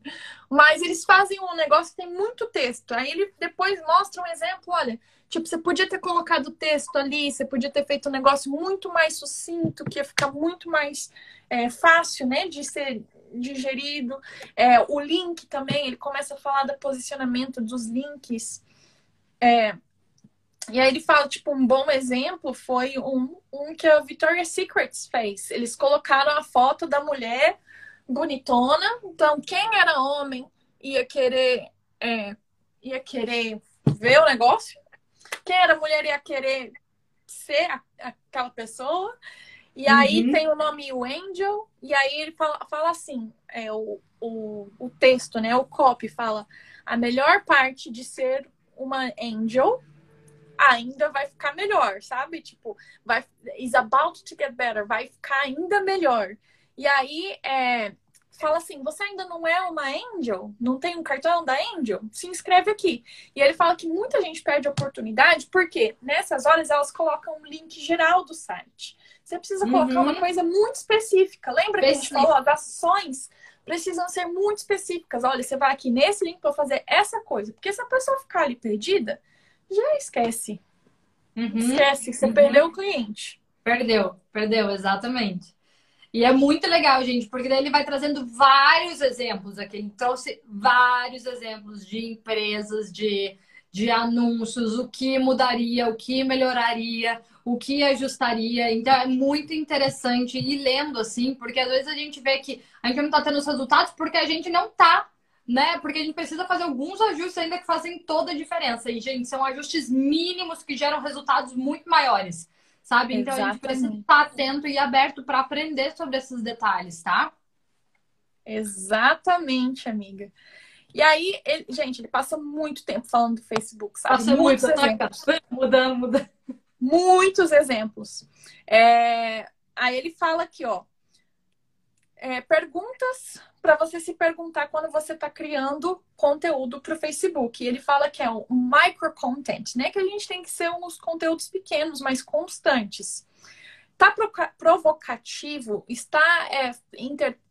Mas eles fazem um negócio que tem muito texto. Aí ele depois mostra um exemplo, olha, tipo, você podia ter colocado texto ali, você podia ter feito um negócio muito mais sucinto, que ia ficar muito mais é, fácil, né, de ser digerido. É, o link também, ele começa a falar do posicionamento dos links. É, e aí ele fala, tipo, um bom exemplo foi um, um que a Victoria's Secret fez. Eles colocaram a foto da mulher bonitona. Então, quem era homem ia querer, é, ia querer ver o negócio. Quem era mulher ia querer ser a, aquela pessoa. E aí uhum. tem o nome o Angel. E aí ele fala, fala assim, é o, o, o texto, né? O copy fala a melhor parte de ser uma angel ainda vai ficar melhor, sabe? Tipo, vai is about to get better, vai ficar ainda melhor. E aí é, fala assim: você ainda não é uma Angel? Não tem um cartão da Angel? Se inscreve aqui. E ele fala que muita gente perde a oportunidade porque nessas horas elas colocam um link geral do site. Você precisa uhum. colocar uma coisa muito específica. Lembra que a gente falou? As ações precisam ser muito específicas. Olha, você vai aqui nesse link para fazer essa coisa. Porque se a pessoa ficar ali perdida, já esquece. Uhum. Esquece, você uhum. perdeu o cliente. Perdeu, perdeu, exatamente. E é muito legal, gente, porque daí ele vai trazendo vários exemplos aqui. Ele trouxe vários exemplos de empresas, de, de anúncios, o que mudaria, o que melhoraria, o que ajustaria. Então é muito interessante ir lendo assim, porque às vezes a gente vê que a gente não está tendo os resultados porque a gente não está né? Porque a gente precisa fazer alguns ajustes ainda que fazem toda a diferença. E, gente, são ajustes mínimos que geram resultados muito maiores, sabe? Então Exatamente. a gente precisa estar atento e aberto para aprender sobre esses detalhes, tá? Exatamente, amiga. E aí, ele, gente, ele passa muito tempo falando do Facebook, sabe? Passa Muitos muito, exemplos. Mudando, mudando. Muitos exemplos. É... Aí ele fala aqui, ó. É, perguntas para você se perguntar quando você está criando conteúdo para o Facebook. Ele fala que é um micro content, né? Que a gente tem que ser uns conteúdos pequenos, mas constantes. Tá provocativo, está é,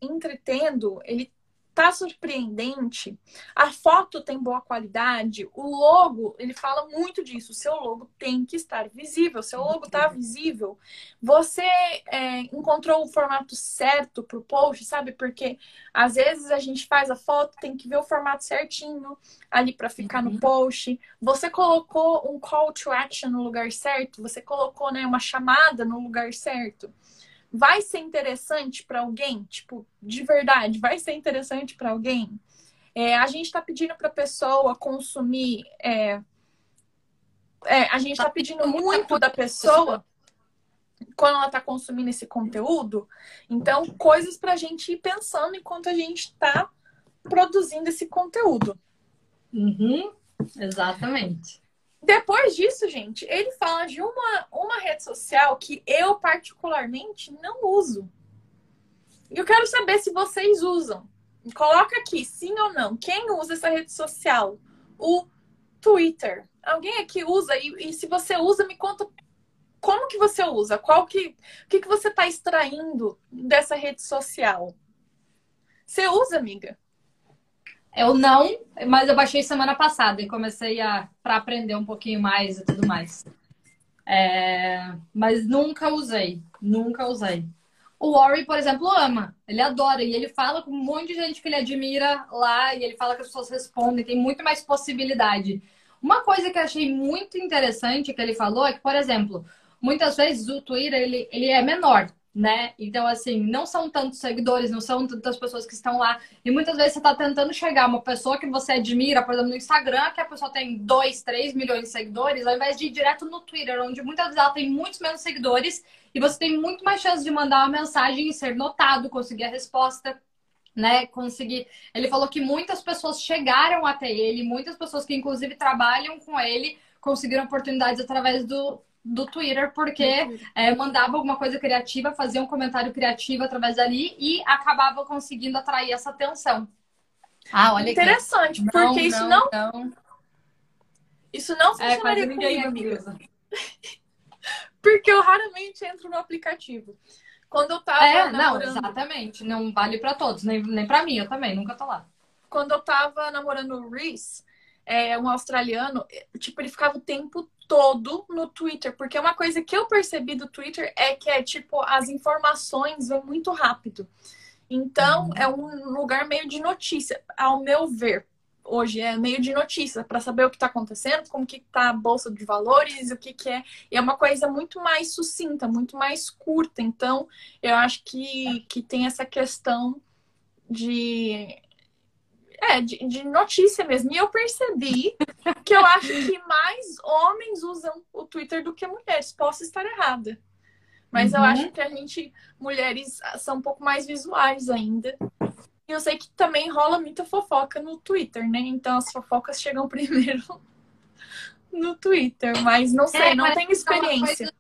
entretendo, ele tá surpreendente. A foto tem boa qualidade. O logo, ele fala muito disso. O seu logo tem que estar visível. Seu logo tá visível. Você é, encontrou o formato certo pro post, sabe? Porque às vezes a gente faz a foto, tem que ver o formato certinho ali para ficar uhum. no post. Você colocou um call to action no lugar certo. Você colocou né, uma chamada no lugar certo vai ser interessante para alguém? Tipo, de verdade, vai ser interessante para alguém? É, a gente está pedindo para a pessoa consumir. É, é, a gente está tá pedindo muito da pessoa quando ela está consumindo esse conteúdo. Então, coisas para a gente ir pensando enquanto a gente está produzindo esse conteúdo. Uhum, exatamente. Depois disso, gente, ele fala de uma, uma rede social que eu particularmente não uso. E eu quero saber se vocês usam. Coloca aqui, sim ou não. Quem usa essa rede social? O Twitter. Alguém aqui usa? E, e se você usa, me conta como que você usa? Qual que, o que, que você está extraindo dessa rede social? Você usa, amiga? Eu não, mas eu baixei semana passada e comecei a para aprender um pouquinho mais e tudo mais. É, mas nunca usei, nunca usei. O Warren, por exemplo, ama, ele adora e ele fala com um monte de gente que ele admira lá e ele fala que as pessoas respondem, tem muito mais possibilidade. Uma coisa que eu achei muito interessante que ele falou é que, por exemplo, muitas vezes o Twitter ele, ele é menor, né? Então, assim, não são tantos seguidores, não são tantas pessoas que estão lá. E muitas vezes você está tentando chegar uma pessoa que você admira, por exemplo, no Instagram, que a pessoa tem 2, 3 milhões de seguidores, ao invés de ir direto no Twitter, onde muitas vezes ela tem muitos menos seguidores e você tem muito mais chance de mandar uma mensagem e ser notado, conseguir a resposta. Né, conseguir. Ele falou que muitas pessoas chegaram até ele, muitas pessoas que inclusive trabalham com ele conseguiram oportunidades através do, do Twitter, porque é, mandava alguma coisa criativa, fazia um comentário criativo através dali e acabava conseguindo atrair essa atenção. Ah, olha Interessante, porque não, isso não, não, Isso não é, funcionaria é, comigo, amiga. porque eu raramente entro no aplicativo. Quando eu tava É, namorando... não, exatamente. Não vale para todos, nem, nem para mim, eu também, nunca tô lá. Quando eu tava namorando o Reese, é, um australiano, tipo, ele ficava o tempo todo no Twitter, porque uma coisa que eu percebi do Twitter é que é tipo as informações vão muito rápido. Então, uhum. é um lugar meio de notícia, ao meu ver. Hoje é meio de notícia para saber o que está acontecendo, como que está a bolsa de valores, o que, que é. E é uma coisa muito mais sucinta, muito mais curta. Então, eu acho que, que tem essa questão de é, de, de, notícia mesmo. E eu percebi que eu acho que mais homens usam o Twitter do que mulheres. Posso estar errada. Mas uhum. eu acho que a gente, mulheres, são um pouco mais visuais ainda. E eu sei que também rola muita fofoca no Twitter, né? Então as fofocas chegam primeiro no Twitter. Mas não sei, é, não tenho experiência.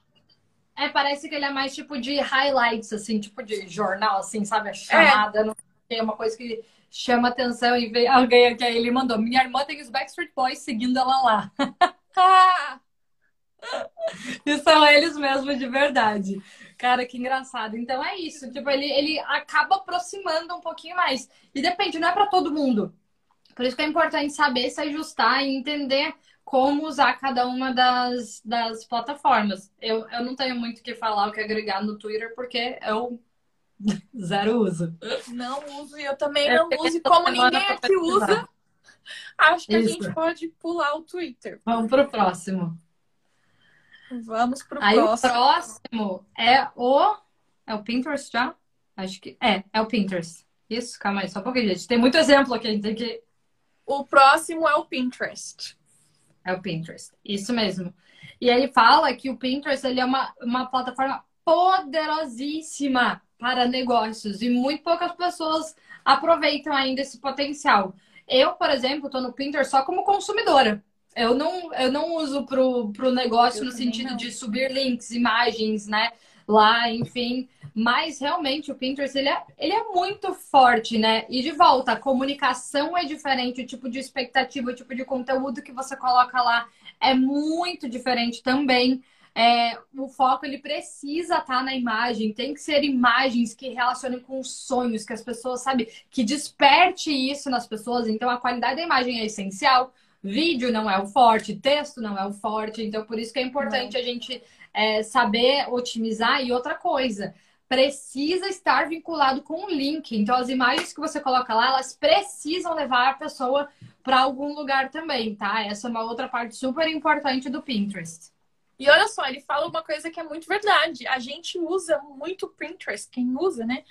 É, parece que ele é mais tipo de highlights, assim, tipo de jornal, assim, sabe? A chamada, é. não é uma coisa que chama atenção e vê alguém que ele mandou. Minha irmã tem os Backstreet Boys seguindo ela lá. e são eles mesmos de verdade. Cara, que engraçado. Então é isso. Tipo, ele, ele acaba aproximando um pouquinho mais. E depende, não é para todo mundo. Por isso que é importante saber se ajustar e entender como usar cada uma das, das plataformas. Eu, eu não tenho muito o que falar, o que agregar no Twitter, porque eu Zero uso. Não uso e eu também não uso. E como ninguém aqui usa, acho que Isso. a gente pode pular o Twitter. Vamos pro próximo. Vamos pro Aí próximo. o próximo é o. É o Pinterest já? Acho que. É, é o Pinterest. Isso, calma aí, só um pouquinho, gente. Tem muito exemplo aqui, a gente tem que. O próximo é o Pinterest. É o Pinterest. Isso mesmo. E aí fala que o Pinterest ele é uma, uma plataforma poderosíssima para negócios e muito poucas pessoas aproveitam ainda esse potencial. Eu, por exemplo, estou no Pinterest só como consumidora. Eu não, eu não uso pro, pro negócio Eu no sentido não. de subir links, imagens, né? Lá, enfim. Mas realmente o Pinterest ele é, ele é muito forte, né? E de volta, a comunicação é diferente, o tipo de expectativa, o tipo de conteúdo que você coloca lá é muito diferente também. É, o foco ele precisa estar na imagem, tem que ser imagens que relacionem com os sonhos, que as pessoas, sabe, que desperte isso nas pessoas. Então a qualidade da imagem é essencial. Vídeo não é o forte, texto não é o forte, então por isso que é importante a gente é, saber otimizar. E outra coisa, precisa estar vinculado com o link. Então as imagens que você coloca lá, elas precisam levar a pessoa para algum lugar também, tá? Essa é uma outra parte super importante do Pinterest. E olha só, ele fala uma coisa que é muito verdade. A gente usa muito Pinterest, quem usa, né?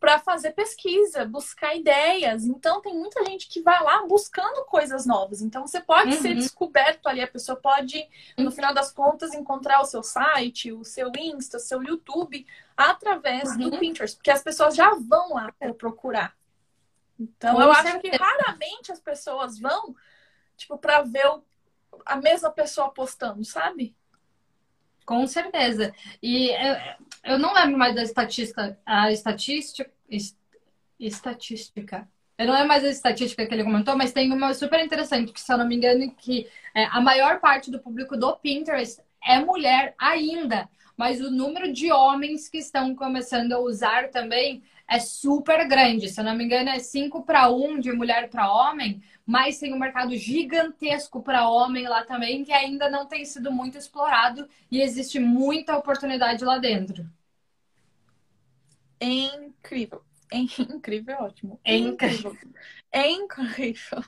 Para fazer pesquisa, buscar ideias. Então, tem muita gente que vai lá buscando coisas novas. Então, você pode ser Uhum. descoberto ali. A pessoa pode, no final das contas, encontrar o seu site, o seu Insta, o seu YouTube, através do Uhum. Pinterest. Porque as pessoas já vão lá para procurar. Então, Com eu acho certeza. que raramente as pessoas vão, tipo, para ver o- a mesma pessoa postando, sabe? Com certeza. E eu, eu não lembro mais da estatística, a estatística, es- estatística. Eu não lembro mais da estatística que ele comentou, mas tem uma super interessante, que se eu não me engano, que é, a maior parte do público do Pinterest é mulher ainda, mas o número de homens que estão começando a usar também é super grande. Se eu não me engano, é 5 para 1 de mulher para homem, mas tem um mercado gigantesco para homem lá também, que ainda não tem sido muito explorado e existe muita oportunidade lá dentro. É incrível. É incrível, é ótimo. É incrível. É incrível.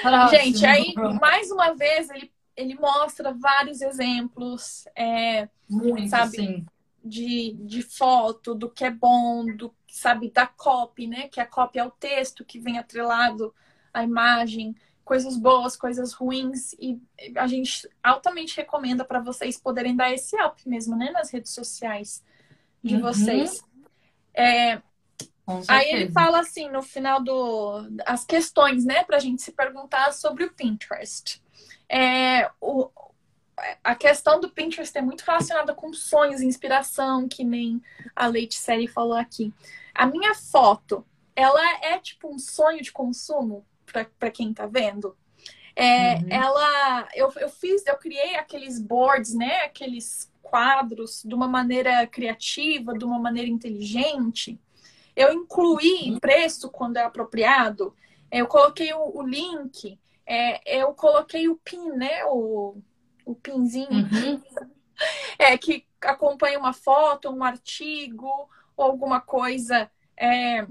Próximo. Gente, aí, mais uma vez, ele, ele mostra vários exemplos é, Muito, sabe? sim. de, de foto, do que é bom, do sabe, da copy, né? Que a copy é o texto que vem atrelado à imagem, coisas boas, coisas ruins. E a gente altamente recomenda para vocês poderem dar esse help mesmo, né? Nas redes sociais de Uhum. vocês. É, Aí ele fala assim no final do as questões, né, pra gente se perguntar sobre o Pinterest. É, o, a questão do Pinterest é muito relacionada com sonhos e inspiração, que nem a Leite Série falou aqui. A minha foto, ela é tipo um sonho de consumo para quem tá vendo. É, Uhum. Ela, eu, eu fiz, eu criei aqueles boards, né, aqueles quadros de uma maneira criativa, de uma maneira inteligente. Eu incluí preço quando é apropriado. Eu coloquei o, o link. É, eu coloquei o pin, né? O, o pinzinho. Uhum. É, que acompanha uma foto, um artigo ou alguma coisa. é,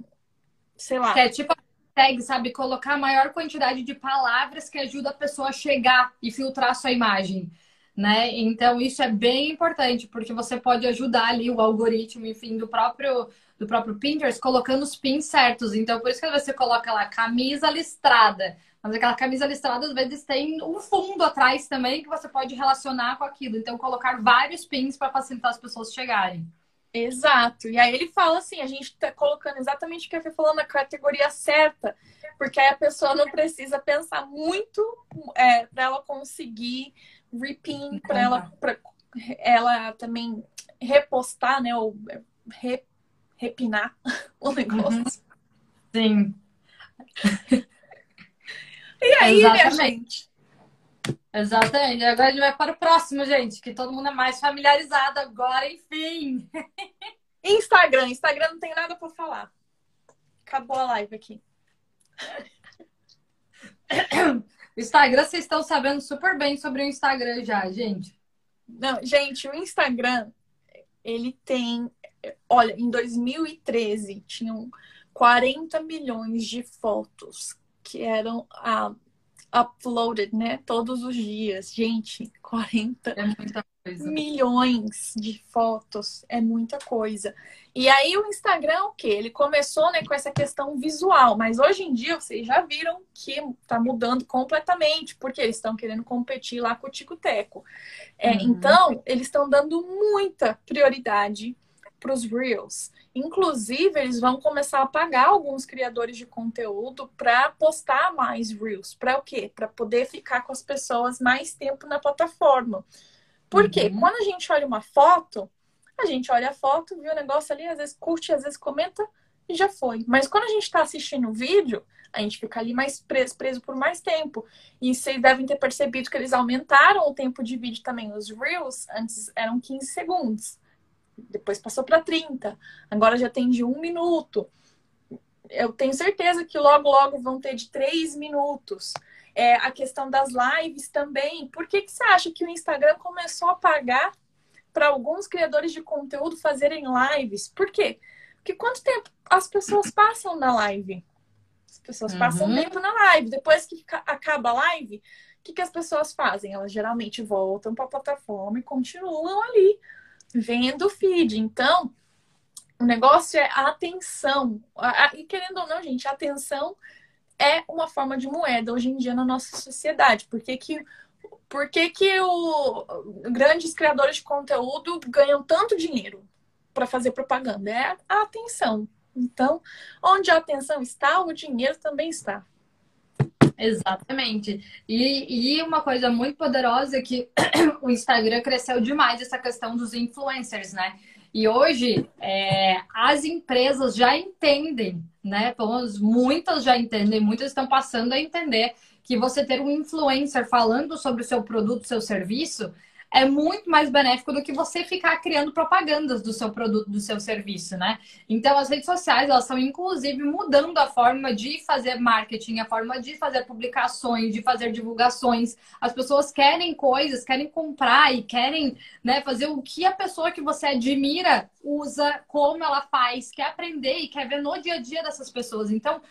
sei lá. É tipo tag, sabe? Colocar a maior quantidade de palavras que ajuda a pessoa a chegar e filtrar a sua imagem. Né? Então, isso é bem importante, porque você pode ajudar ali o algoritmo, enfim, do próprio, do próprio Pinterest, colocando os pins certos. Então, por isso que você coloca lá camisa listrada. Mas aquela camisa listrada, às vezes, tem um fundo atrás também que você pode relacionar com aquilo. Então, colocar vários pins para facilitar as pessoas chegarem. Exato. E aí ele fala assim, a gente tá colocando exatamente o que a Fê falou na categoria certa, porque aí a pessoa não precisa pensar muito é, para ela conseguir repin, para ela, pra ela também repostar, né? Ou re, repinar o negócio. Uhum. Sim. E aí, minha Exatamente. gente? Exatamente. Agora a gente vai para o próximo, gente, que todo mundo é mais familiarizado agora, enfim. Instagram. Instagram não tem nada para falar. Acabou a live aqui. Instagram, vocês estão sabendo super bem sobre o Instagram já, gente. Não, gente, o Instagram, ele tem. Olha, em 2013 tinham 40 milhões de fotos que eram a, uploaded, né? Todos os dias. Gente, 40 É milhões de fotos. É muita coisa. E aí o Instagram, o quê? Ele começou, né, com essa questão visual, mas hoje em dia vocês já viram que tá mudando completamente, porque eles estão querendo competir lá com o Tico Teco. É, Uhum. Então, eles estão dando muita prioridade para os Reels. Inclusive, eles vão começar a pagar alguns criadores de conteúdo para postar mais Reels. Para o quê? Para poder ficar com as pessoas mais tempo na plataforma. Porque Uhum. quando a gente olha uma foto, a gente olha a foto, viu o negócio ali, às vezes curte, às vezes comenta e já foi. Mas quando a gente está assistindo o vídeo, a gente fica ali mais preso, preso por mais tempo. E vocês devem ter percebido que eles aumentaram o tempo de vídeo também. Os Reels antes eram 15 segundos. Depois passou para 30. Agora já tem de um minuto. Eu tenho certeza que logo, logo vão ter de três minutos. É, a questão das lives também. Por que, que você acha que o Instagram começou a pagar para alguns criadores de conteúdo fazerem lives? Por quê? Porque quanto tempo as pessoas passam na live? As pessoas passam Uhum. tempo na live. Depois que acaba a live, o que, que as pessoas fazem? Elas geralmente voltam para a plataforma e continuam ali, vendo o feed. Então, o negócio é a atenção. E querendo ou não, gente, a atenção é uma forma de moeda hoje em dia na nossa sociedade. Por que, que, por que, que o, grandes criadores de conteúdo ganham tanto dinheiro para fazer propaganda? É a atenção. Então, onde a atenção está, o dinheiro também está. Exatamente. E, e uma coisa muito poderosa é que o Instagram cresceu demais essa questão dos influencers, né? E hoje é, as empresas já entendem, né? Menos muitas já entendem, muitas estão passando a entender que você ter um influencer falando sobre o seu produto, seu serviço, é muito mais benéfico do que você ficar criando propagandas do seu produto, do seu serviço, né? Então, as redes sociais, elas estão inclusive mudando a forma de fazer marketing, a forma de fazer publicações, de fazer divulgações. As pessoas querem coisas, querem comprar e querem né, fazer o que a pessoa que você admira usa, como ela faz, quer aprender e quer ver no dia a dia dessas pessoas. Então,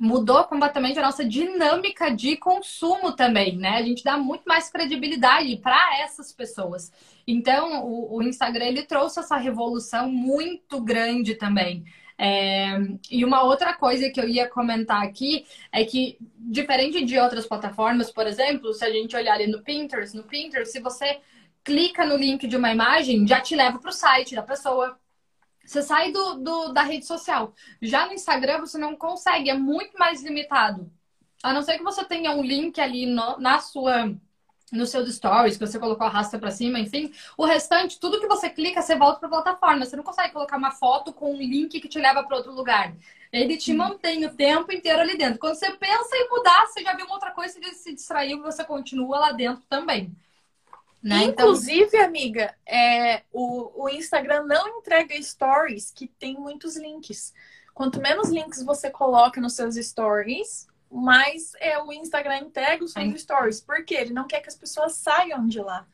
mudou completamente a nossa dinâmica de consumo também, né? A gente dá muito mais credibilidade para essas pessoas. Então, o, o, Instagram ele trouxe essa revolução muito grande também. É, e uma outra coisa que eu ia comentar aqui é que, diferente de outras plataformas, por exemplo, se a gente olhar ali no Pinterest, no Pinterest, se você clica no link de uma imagem, já te leva para o site da pessoa. Você sai do, do, da rede social. Já no Instagram você não consegue, é muito mais limitado. A não ser que você tenha um link ali no, na sua, no seu stories, que você colocou a rasta para cima, enfim. O restante, tudo que você clica, você volta para a plataforma. Você não consegue colocar uma foto com um link que te leva para outro lugar. Ele te mantém o tempo inteiro ali dentro. Quando você pensa em mudar, você já viu uma outra coisa, você se distraiu e você continua lá dentro também. Né? Inclusive, então... amiga, é, o, o Instagram não entrega stories que tem muitos links. Quanto menos links você coloca nos seus stories, mais é, o Instagram entrega os seus stories. Porque ele não quer que as pessoas saiam de lá.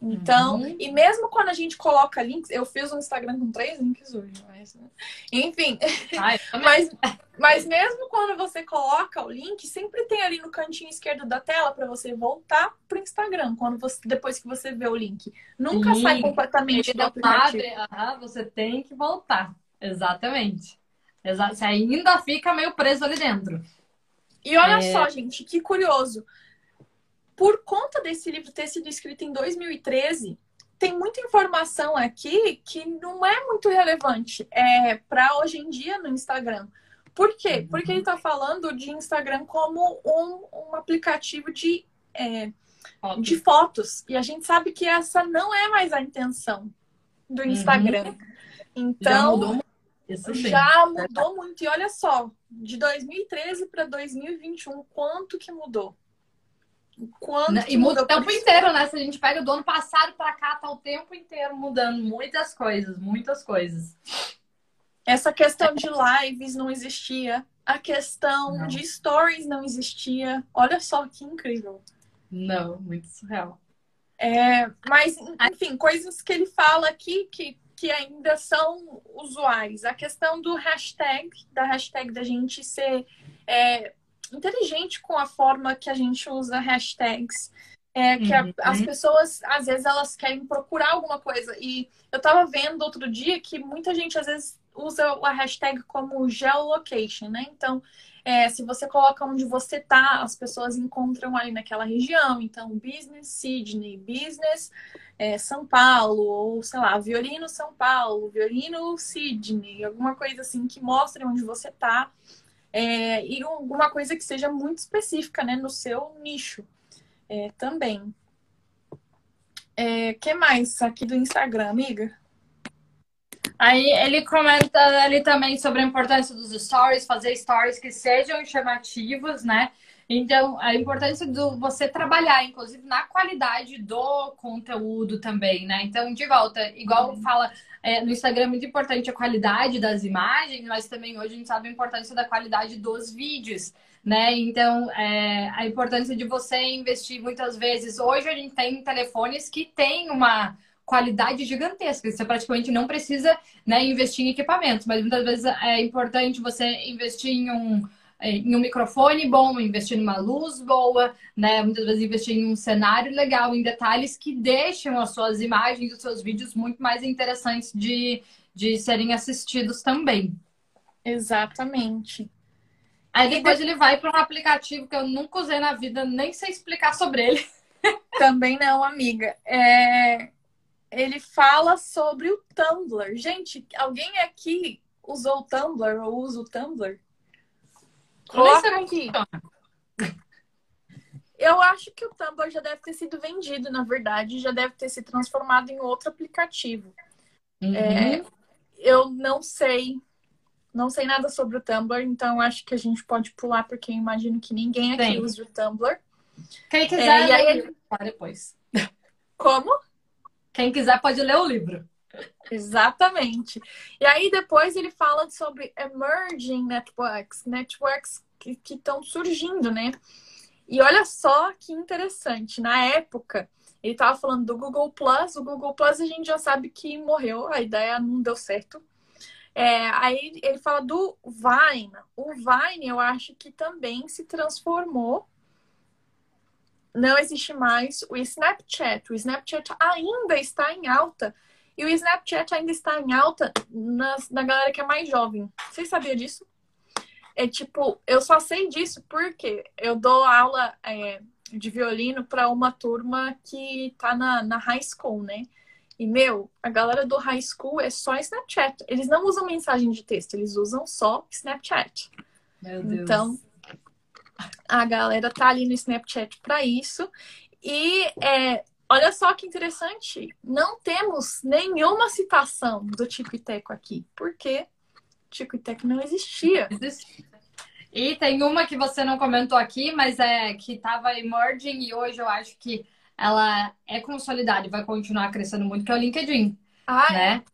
Então, uhum. e mesmo quando a gente coloca links, eu fiz um Instagram com três links hoje, mas, né? enfim. Ai, mas, mas mesmo quando você coloca o link, sempre tem ali no cantinho esquerdo da tela para você voltar pro Instagram, quando você, depois que você vê o link. Nunca Sim. sai completamente do aplicativo. Abre, você tem que voltar. Exatamente. Exa você ainda fica meio preso ali dentro. E olha é... só, gente, que curioso por conta desse livro ter sido escrito em 2013, tem muita informação aqui que não é muito relevante é, para hoje em dia no Instagram. Por quê? Porque ele está falando de Instagram como um, um aplicativo de, é, de fotos. E a gente sabe que essa não é mais a intenção do Instagram. Uhum. Então, já mudou, Isso já mudou muito. E olha só, de 2013 para 2021, quanto que mudou? Quanto e muda o tempo inteiro, né? Se a gente pega do ano passado para cá, tá o tempo inteiro mudando muitas coisas, muitas coisas. Essa questão de lives não existia, a questão não. de stories não existia. Olha só que incrível. Não, muito surreal. É, mas, enfim, coisas que ele fala aqui que, que ainda são usuais. A questão do hashtag, da hashtag da gente ser. É, inteligente com a forma que a gente usa hashtags. É, que a, as pessoas, às vezes, elas querem procurar alguma coisa. E eu tava vendo outro dia que muita gente, às vezes, usa a hashtag como geolocation, né? Então, é, se você coloca onde você tá, as pessoas encontram ali naquela região. Então, business Sydney, business é, São Paulo, ou sei lá, violino São Paulo, violino Sydney, alguma coisa assim que mostre onde você tá. É, e alguma coisa que seja muito específica, né, no seu nicho é, também. É, que mais aqui do Instagram, amiga? Aí ele comenta ali também sobre a importância dos stories, fazer stories que sejam chamativos, né? Então, a importância do você trabalhar, inclusive, na qualidade do conteúdo também, né? Então, de volta, igual uhum. fala é, no Instagram, é muito importante a qualidade das imagens, mas também hoje a gente sabe a importância da qualidade dos vídeos né? Então, é, a importância de você investir muitas vezes. Hoje a gente tem telefones que têm uma qualidade gigantesca. Você praticamente não precisa né, investir em equipamentos, mas muitas vezes é importante você investir em um, em um microfone bom, investir numa luz boa, né? Muitas vezes investir em um cenário legal, em detalhes que deixam as suas imagens, os seus vídeos muito mais interessantes de, de serem assistidos também. Exatamente. Aí depois ele vai para um aplicativo que eu nunca usei na vida, nem sei explicar sobre ele. Também não, amiga. É... Ele fala sobre o Tumblr. Gente, alguém aqui usou o Tumblr ou usa o Tumblr? Coloca aqui. Eu acho que o Tumblr já deve ter sido vendido, na verdade, já deve ter se transformado em outro aplicativo. Uhum. É, eu não sei não sei nada sobre o Tumblr, então acho que a gente pode pular, porque eu imagino que ninguém aqui Sim. usa o Tumblr. Quem quiser, é, e aí depois. Como? Quem quiser pode ler o livro. Exatamente. E aí depois ele fala sobre emerging networks, networks que estão surgindo, né? E olha só que interessante, na época ele estava falando do Google Plus, o Google Plus a gente já sabe que morreu, a ideia não deu certo. É, aí ele fala do Vine. O Vine, eu acho que também se transformou. Não existe mais o Snapchat. O Snapchat ainda está em alta. E o Snapchat ainda está em alta na, na galera que é mais jovem. Vocês sabiam disso? É tipo, eu só sei disso porque eu dou aula é, de violino para uma turma que tá na, na high school, né? E, meu, a galera do high school é só Snapchat. Eles não usam mensagem de texto, eles usam só Snapchat. Meu Deus. Então, a galera tá ali no Snapchat para isso. E é, olha só que interessante, não temos nenhuma citação do Tico e Teco aqui, porque Tico e Teco não existia. E tem uma que você não comentou aqui, mas é que estava emerging e hoje eu acho que ela é consolidada e vai continuar crescendo muito, que é o LinkedIn. Ah, é? né?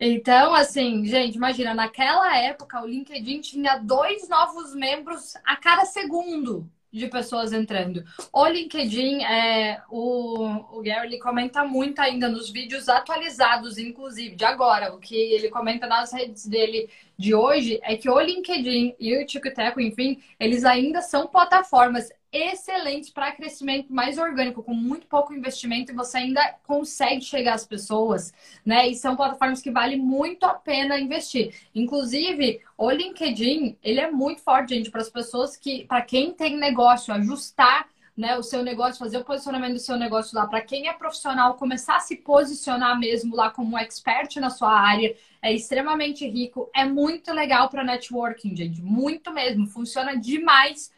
É? Então, assim, gente, imagina, naquela época o LinkedIn tinha dois novos membros a cada segundo de pessoas entrando. O LinkedIn, é, o, o Gary comenta muito ainda nos vídeos atualizados, inclusive, de agora. O que ele comenta nas redes dele de hoje é que o LinkedIn e o TikTok, enfim, eles ainda são plataformas excelentes para crescimento mais orgânico, com muito pouco investimento e você ainda consegue chegar às pessoas, né? E são plataformas que vale muito a pena investir. Inclusive, o LinkedIn, ele é muito forte, gente, para as pessoas que, para quem tem negócio, ajustar né, o seu negócio, fazer o posicionamento do seu negócio lá. Para quem é profissional, começar a se posicionar mesmo lá como um expert na sua área, é extremamente rico, é muito legal para networking, gente, muito mesmo, funciona demais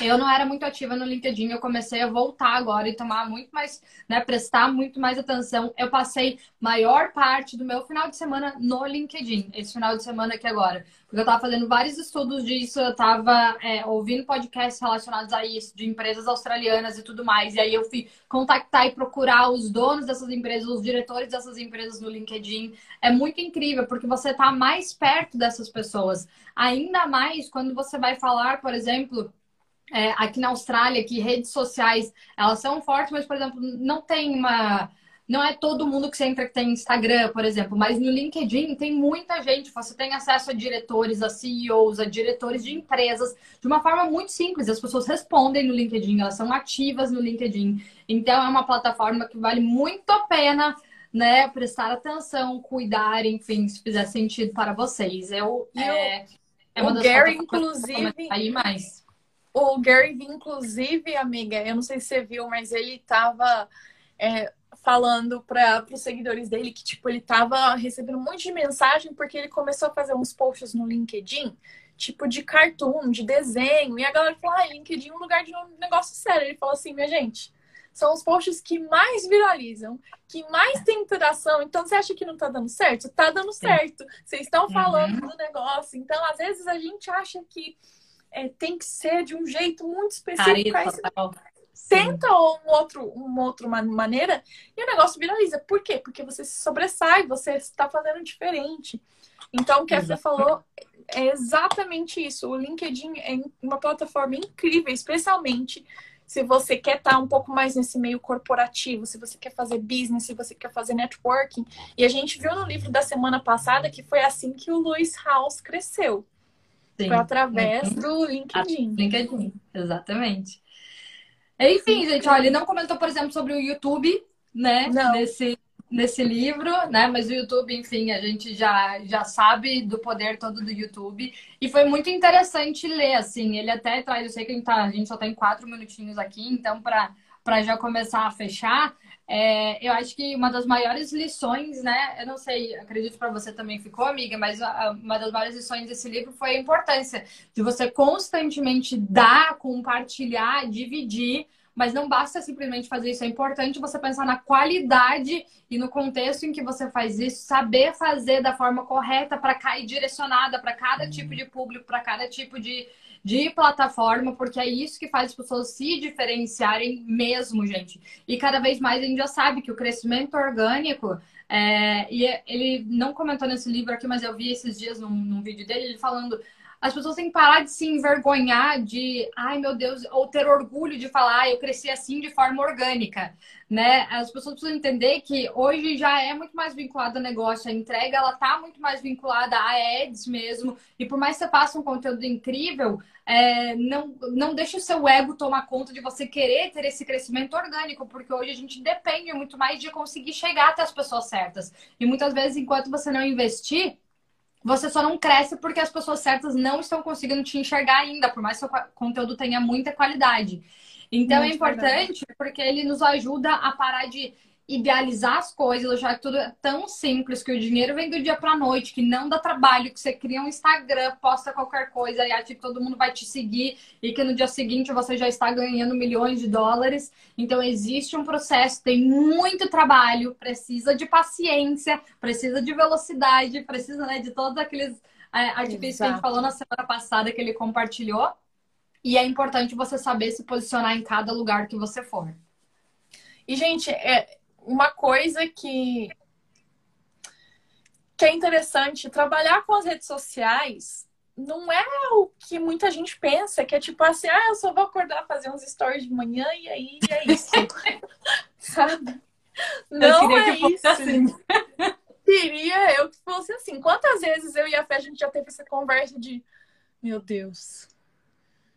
eu não era muito ativa no LinkedIn, eu comecei a voltar agora e tomar muito mais, né, prestar muito mais atenção. Eu passei maior parte do meu final de semana no LinkedIn, esse final de semana aqui agora. Porque eu estava fazendo vários estudos disso, eu estava é, ouvindo podcasts relacionados a isso, de empresas australianas e tudo mais. E aí eu fui contactar e procurar os donos dessas empresas, os diretores dessas empresas no LinkedIn. É muito incrível, porque você está mais perto dessas pessoas. Ainda mais quando você vai falar, por exemplo é, aqui na Austrália que redes sociais elas são fortes, mas, por exemplo, não tem uma não é todo mundo que você entra que tem Instagram, por exemplo, mas no LinkedIn tem muita gente. Você tem acesso a diretores, a CEOs, a diretores de empresas, de uma forma muito simples. As pessoas respondem no LinkedIn, elas são ativas no LinkedIn. Então, é uma plataforma que vale muito a pena né, prestar atenção, cuidar, enfim, se fizer sentido para vocês. Eu, é, é uma o das Gary, inclusive, aí mais. O Gary, inclusive, amiga, eu não sei se você viu, mas ele estava é, falando para os seguidores dele que, tipo, ele estava recebendo um monte de mensagem porque ele começou a fazer uns posts no LinkedIn, tipo, de cartoon, de desenho, e a galera falou, ah, LinkedIn é um lugar de um negócio sério. Ele falou assim, minha gente, são os posts que mais viralizam, que mais tem interação. Então, você acha que não tá dando certo? Tá dando certo. Vocês estão falando uhum. do negócio. Então, às vezes, a gente acha que é, tem que ser de um jeito muito específico. Aí, tenta um outro, uma outra maneira e o negócio viraliza. Por quê? Porque você se sobressai, você está fazendo diferente. Então, o que você falou é exatamente isso. O LinkedIn é uma plataforma incrível, especialmente se você quer estar um pouco mais nesse meio corporativo, se você quer fazer business, se você quer fazer networking. E a gente viu no livro da semana passada que foi assim que o Lewis House cresceu. Sim. Foi através uhum. do LinkedIn. LinkedIn, exatamente. Enfim, gente, olha, ele não comentou, por exemplo, sobre o YouTube, né? Não. Nesse, nesse livro, né? Mas o YouTube, enfim, a gente já, já sabe do poder todo do YouTube. E foi muito interessante ler, assim. Ele até traz, eu sei que a gente, tá, a gente só tem quatro minutinhos aqui, então, para já começar a fechar, é, eu acho que uma das maiores lições, né? Eu não sei, acredito para você também ficou, amiga, mas uma das maiores lições desse livro foi a importância de você constantemente dar, compartilhar, dividir mas não basta simplesmente fazer isso. É importante você pensar na qualidade e no contexto em que você faz isso, saber fazer da forma correta para cair direcionada para cada uhum. tipo de público, para cada tipo de, de plataforma, porque é isso que faz as pessoas se diferenciarem mesmo, gente. E cada vez mais a gente já sabe que o crescimento orgânico. É, e ele não comentou nesse livro aqui, mas eu vi esses dias num, num vídeo dele, ele falando as pessoas têm que parar de se envergonhar de, ai meu Deus, ou ter orgulho de falar, ah, eu cresci assim de forma orgânica, né? As pessoas precisam entender que hoje já é muito mais vinculado ao negócio, a entrega ela tá muito mais vinculada a ads mesmo, e por mais que você faça um conteúdo incrível, é, não, não deixe o seu ego tomar conta de você querer ter esse crescimento orgânico, porque hoje a gente depende muito mais de conseguir chegar até as pessoas certas. E muitas vezes, enquanto você não investir, você só não cresce porque as pessoas certas não estão conseguindo te enxergar ainda, por mais que o conteúdo tenha muita qualidade. Então Muito é importante verdade. porque ele nos ajuda a parar de idealizar as coisas, já que tudo é tão simples, que o dinheiro vem do dia para noite, que não dá trabalho, que você cria um Instagram, posta qualquer coisa e acha que todo mundo vai te seguir e que no dia seguinte você já está ganhando milhões de dólares. Então existe um processo, tem muito trabalho, precisa de paciência, precisa de velocidade, precisa né, de todos aqueles é, artifícios que a gente falou na semana passada que ele compartilhou. E é importante você saber se posicionar em cada lugar que você for. E, gente, é, uma coisa que, que é interessante, trabalhar com as redes sociais não é o que muita gente pensa, que é tipo assim, ah, eu só vou acordar fazer uns stories de manhã e aí é isso. Sabe? Não é isso. Assim. Queria eu que fosse assim. Quantas vezes eu e a Fé a gente já teve essa conversa de meu Deus.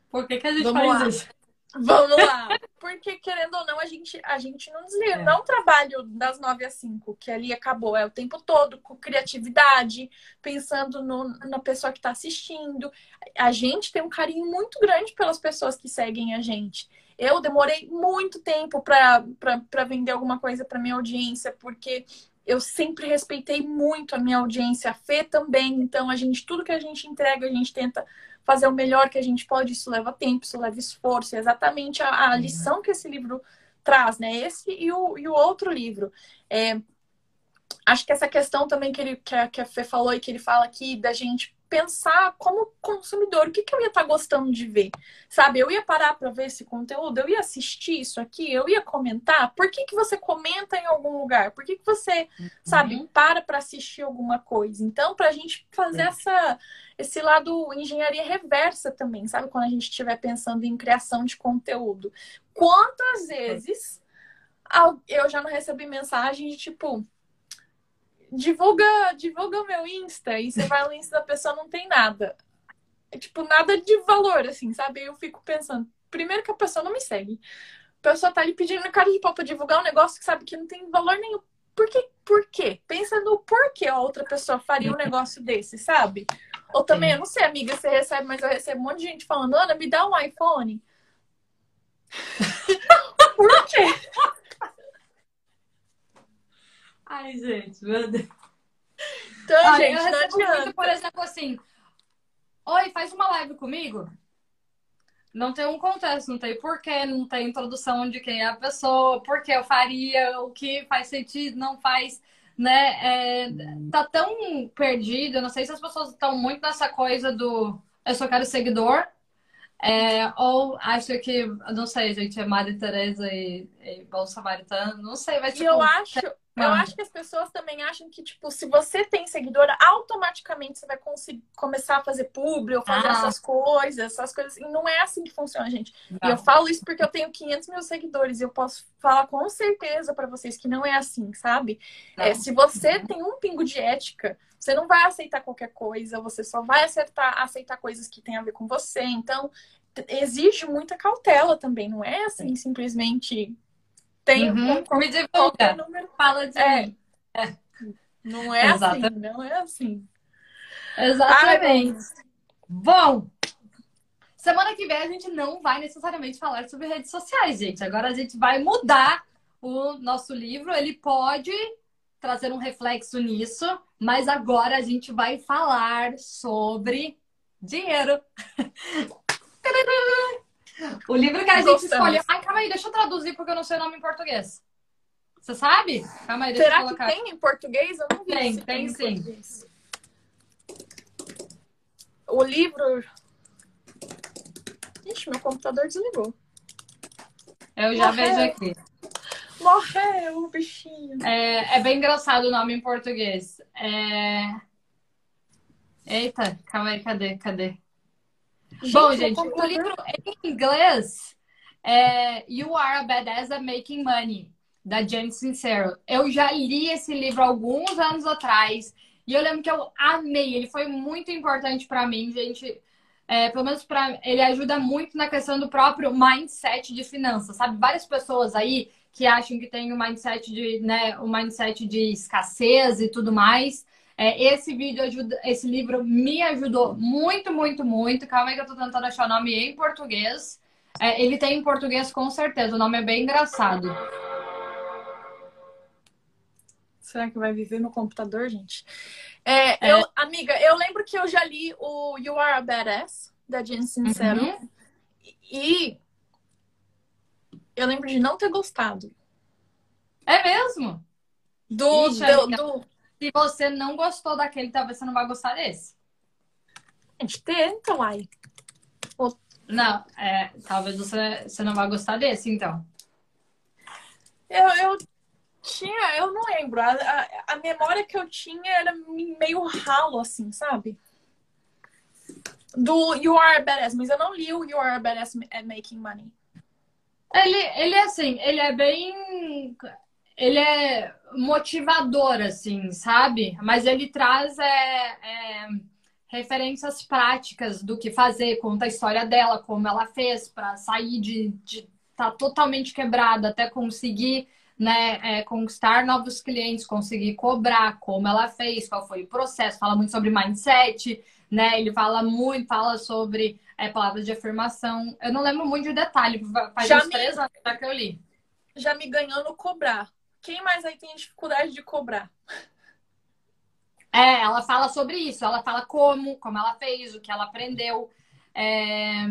Por que, que a gente Vamos faz lá. isso? Vamos lá. Porque, querendo ou não, a gente, a gente não desliga. É. Não trabalho das nove às cinco, que ali acabou. É o tempo todo com criatividade, pensando no, na pessoa que está assistindo. A gente tem um carinho muito grande pelas pessoas que seguem a gente. Eu demorei muito tempo para vender alguma coisa para minha audiência, porque eu sempre respeitei muito a minha audiência, a Fê também. Então, a gente, tudo que a gente entrega, a gente tenta fazer o melhor que a gente pode. Isso leva tempo, isso leva esforço. É exatamente a, a lição que esse livro traz, né? Esse e o, e o outro livro. É, acho que essa questão também que, ele, que, a, que a Fê falou e que ele fala aqui da gente pensar como consumidor, o que, que eu ia estar tá gostando de ver? Sabe, eu ia parar para ver esse conteúdo, eu ia assistir isso aqui, eu ia comentar. Por que, que você comenta em algum lugar? Por que, que você, uhum. sabe, para para assistir alguma coisa? Então, para a gente fazer essa, esse lado engenharia reversa também, sabe? Quando a gente estiver pensando em criação de conteúdo. Quantas vezes eu já não recebi mensagem de tipo divulga, divulga o meu Insta e você vai no Insta da pessoa não tem nada. É, tipo, nada de valor, assim, sabe? Eu fico pensando, primeiro que a pessoa não me segue. A pessoa tá ali pedindo cara de pau pra divulgar um negócio que sabe que não tem valor nenhum. Por quê? Por quê? Pensa no porquê a outra pessoa faria um negócio desse, sabe? Ou também, eu não sei, amiga, você recebe, mas eu recebo um monte de gente falando, Ana, me dá um iPhone. Por quê? Ai, gente, meu Deus. Então, Ai, gente, não adianta. Muito, por exemplo, assim, oi, faz uma live comigo. Não tem um contexto, não tem porquê, não tem introdução de quem é a pessoa, por que eu faria, o que faz sentido, não faz, né? É, tá tão perdido, eu não sei se as pessoas estão muito nessa coisa do eu só quero seguidor, é, ou acho que, não sei, gente, é Maria Tereza e, e Bom Samaritano, não sei, mas tipo, eu acho, eu ah. acho que as pessoas também acham que, tipo, se você tem seguidora, automaticamente você vai conseguir começar a fazer publi ou fazer ah. essas coisas, essas coisas. E não é assim que funciona, gente. Não. E eu falo isso porque eu tenho 500 mil seguidores e eu posso falar com certeza para vocês que não é assim, sabe? É, se você tem um pingo de ética, você não vai aceitar qualquer coisa, você só vai acertar, aceitar coisas que têm a ver com você. Então, exige muita cautela também, não é assim simplesmente tem uhum. um Me divulga. Número... Fala de é. mim. É. Não é assim, Exatamente. assim, não é assim. Exatamente. Ai, bom, semana que vem a gente não vai necessariamente falar sobre redes sociais, gente. Agora a gente vai mudar o nosso livro. Ele pode trazer um reflexo nisso, mas agora a gente vai falar sobre dinheiro. O livro que a gente escolheu. Ai, calma aí, deixa eu traduzir porque eu não sei o nome em português. Você sabe? Calma aí, deixa Será eu colocar. que tem em português? Eu não vi. Tem, tem, tem sim. O livro. Ixi, meu computador desligou. Eu já Morreu. vejo aqui. Morreu o bichinho. É, é bem engraçado o nome em português. É... Eita, calma aí, cadê? Cadê? Gente, Bom, gente, o livro em inglês é You Are a Badass at Making Money, da Jane Sincero. Eu já li esse livro alguns anos atrás e eu lembro que eu amei. Ele foi muito importante para mim, gente. É, pelo menos para ele ajuda muito na questão do próprio mindset de finanças, sabe? Várias pessoas aí que acham que tem o mindset de, né, o mindset de escassez e tudo mais. É, esse vídeo ajuda, esse livro me ajudou muito, muito, muito. Calma aí que eu tô tentando achar o nome em português. É, ele tem em português com certeza, o nome é bem engraçado. Será que vai viver no computador, gente? É, é. Eu, amiga, eu lembro que eu já li o You Are a Badass, da Jen Sincero. Uhum. E eu lembro de não ter gostado. É mesmo? Do, Ixi, do, do, se você não gostou daquele, talvez você não vai gostar desse. A gente tenta, uai. Não, é, talvez você, você não vá gostar desse, então. Eu, eu tinha, eu não lembro. A, a, a, memória que eu tinha era meio ralo, assim, sabe? Do You Are Badass, mas eu não li o You Are Badass at Making Money. Ele, ele é assim, ele é bem ele é motivador, assim, sabe? Mas ele traz é, é, referências práticas do que fazer, conta a história dela, como ela fez para sair de estar tá totalmente quebrada até conseguir né, é, conquistar novos clientes, conseguir cobrar, como ela fez, qual foi o processo, fala muito sobre mindset, né? Ele fala muito, fala sobre é, palavras de afirmação. Eu não lembro muito de detalhe, faz já uns me... três anos que eu li. Já me ganhou no cobrar. Quem mais aí tem dificuldade de cobrar? É, ela fala sobre isso, ela fala como, como ela fez, o que ela aprendeu. É...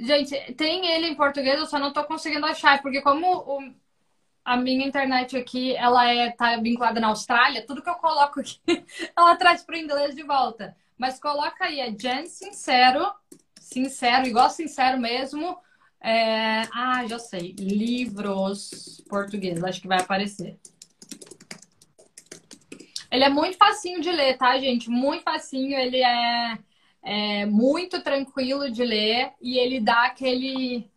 Gente, tem ele em português, eu só não tô conseguindo achar, porque como o... a minha internet aqui, ela é tá vinculada na Austrália, tudo que eu coloco aqui, ela traz para o inglês de volta. Mas coloca aí, é Jen Sincero, sincero, igual sincero mesmo, é... Ah, já sei. Livros portugueses, acho que vai aparecer. Ele é muito facinho de ler, tá, gente? Muito facinho. Ele é, é muito tranquilo de ler e ele dá aquele.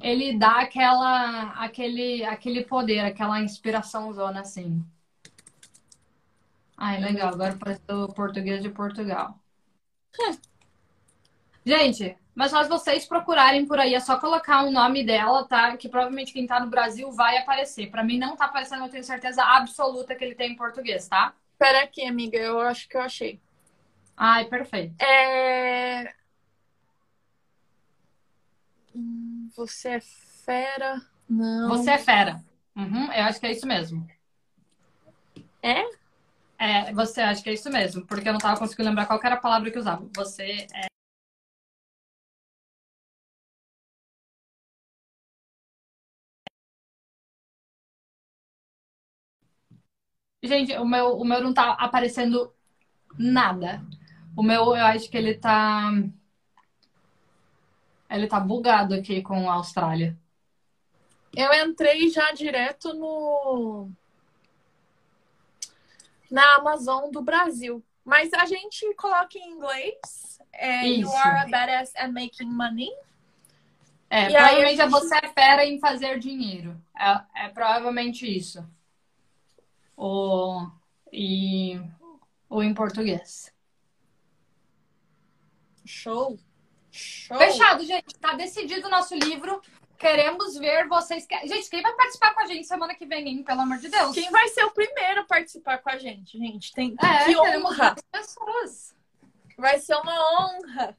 ele dá aquela, aquele, aquele poder, aquela inspiração zona assim. Ai, legal. Agora apareceu o português de Portugal. Gente, mas se vocês procurarem por aí, é só colocar o nome dela, tá? Que provavelmente quem tá no Brasil vai aparecer. Para mim não tá aparecendo, eu tenho certeza absoluta que ele tem em português, tá? Espera aqui, amiga, eu acho que eu achei. Ai, perfeito. É... Você é fera? Não. Você é fera. Uhum, eu acho que é isso mesmo. É? É, você acha que é isso mesmo, porque eu não tava conseguindo lembrar qual era a palavra que usava. Você é. Gente, o meu, o meu não tá aparecendo nada. O meu, eu acho que ele tá. Ele tá bugado aqui com a Austrália. Eu entrei já direto no. Na Amazon do Brasil. Mas a gente coloca em inglês. É, you are a badass at making money. É, E provavelmente gente- você é fera em fazer dinheiro. É, é provavelmente isso. O, e o em português. Show. Show. Fechado, gente. Tá decidido o nosso livro. Queremos ver vocês. Gente, quem vai participar com a gente semana que vem, hein? Pelo amor de Deus. Quem vai ser o primeiro a participar com a gente, gente? Tem É, que honra. pessoas. Vai ser uma honra.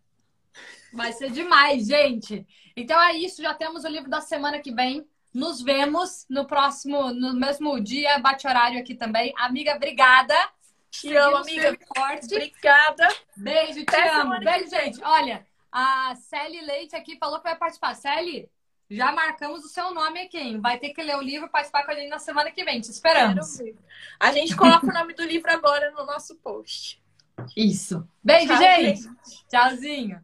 Vai ser demais, gente. Então é isso. Já temos o livro da semana que vem. Nos vemos no próximo, no mesmo dia, bate horário aqui também. Amiga, obrigada. Te amo, amiga. forte. Obrigada. Beijo, te Até amo. Beijo, gente. Olha, a Sally Leite aqui falou que vai participar. Sally, já marcamos o seu nome aqui, hein? Vai ter que ler o livro e participar com a gente na semana que vem. Te esperamos. A gente coloca o nome do livro agora no nosso post. Isso. Beijo, Tchau, gente. gente. Tchauzinho.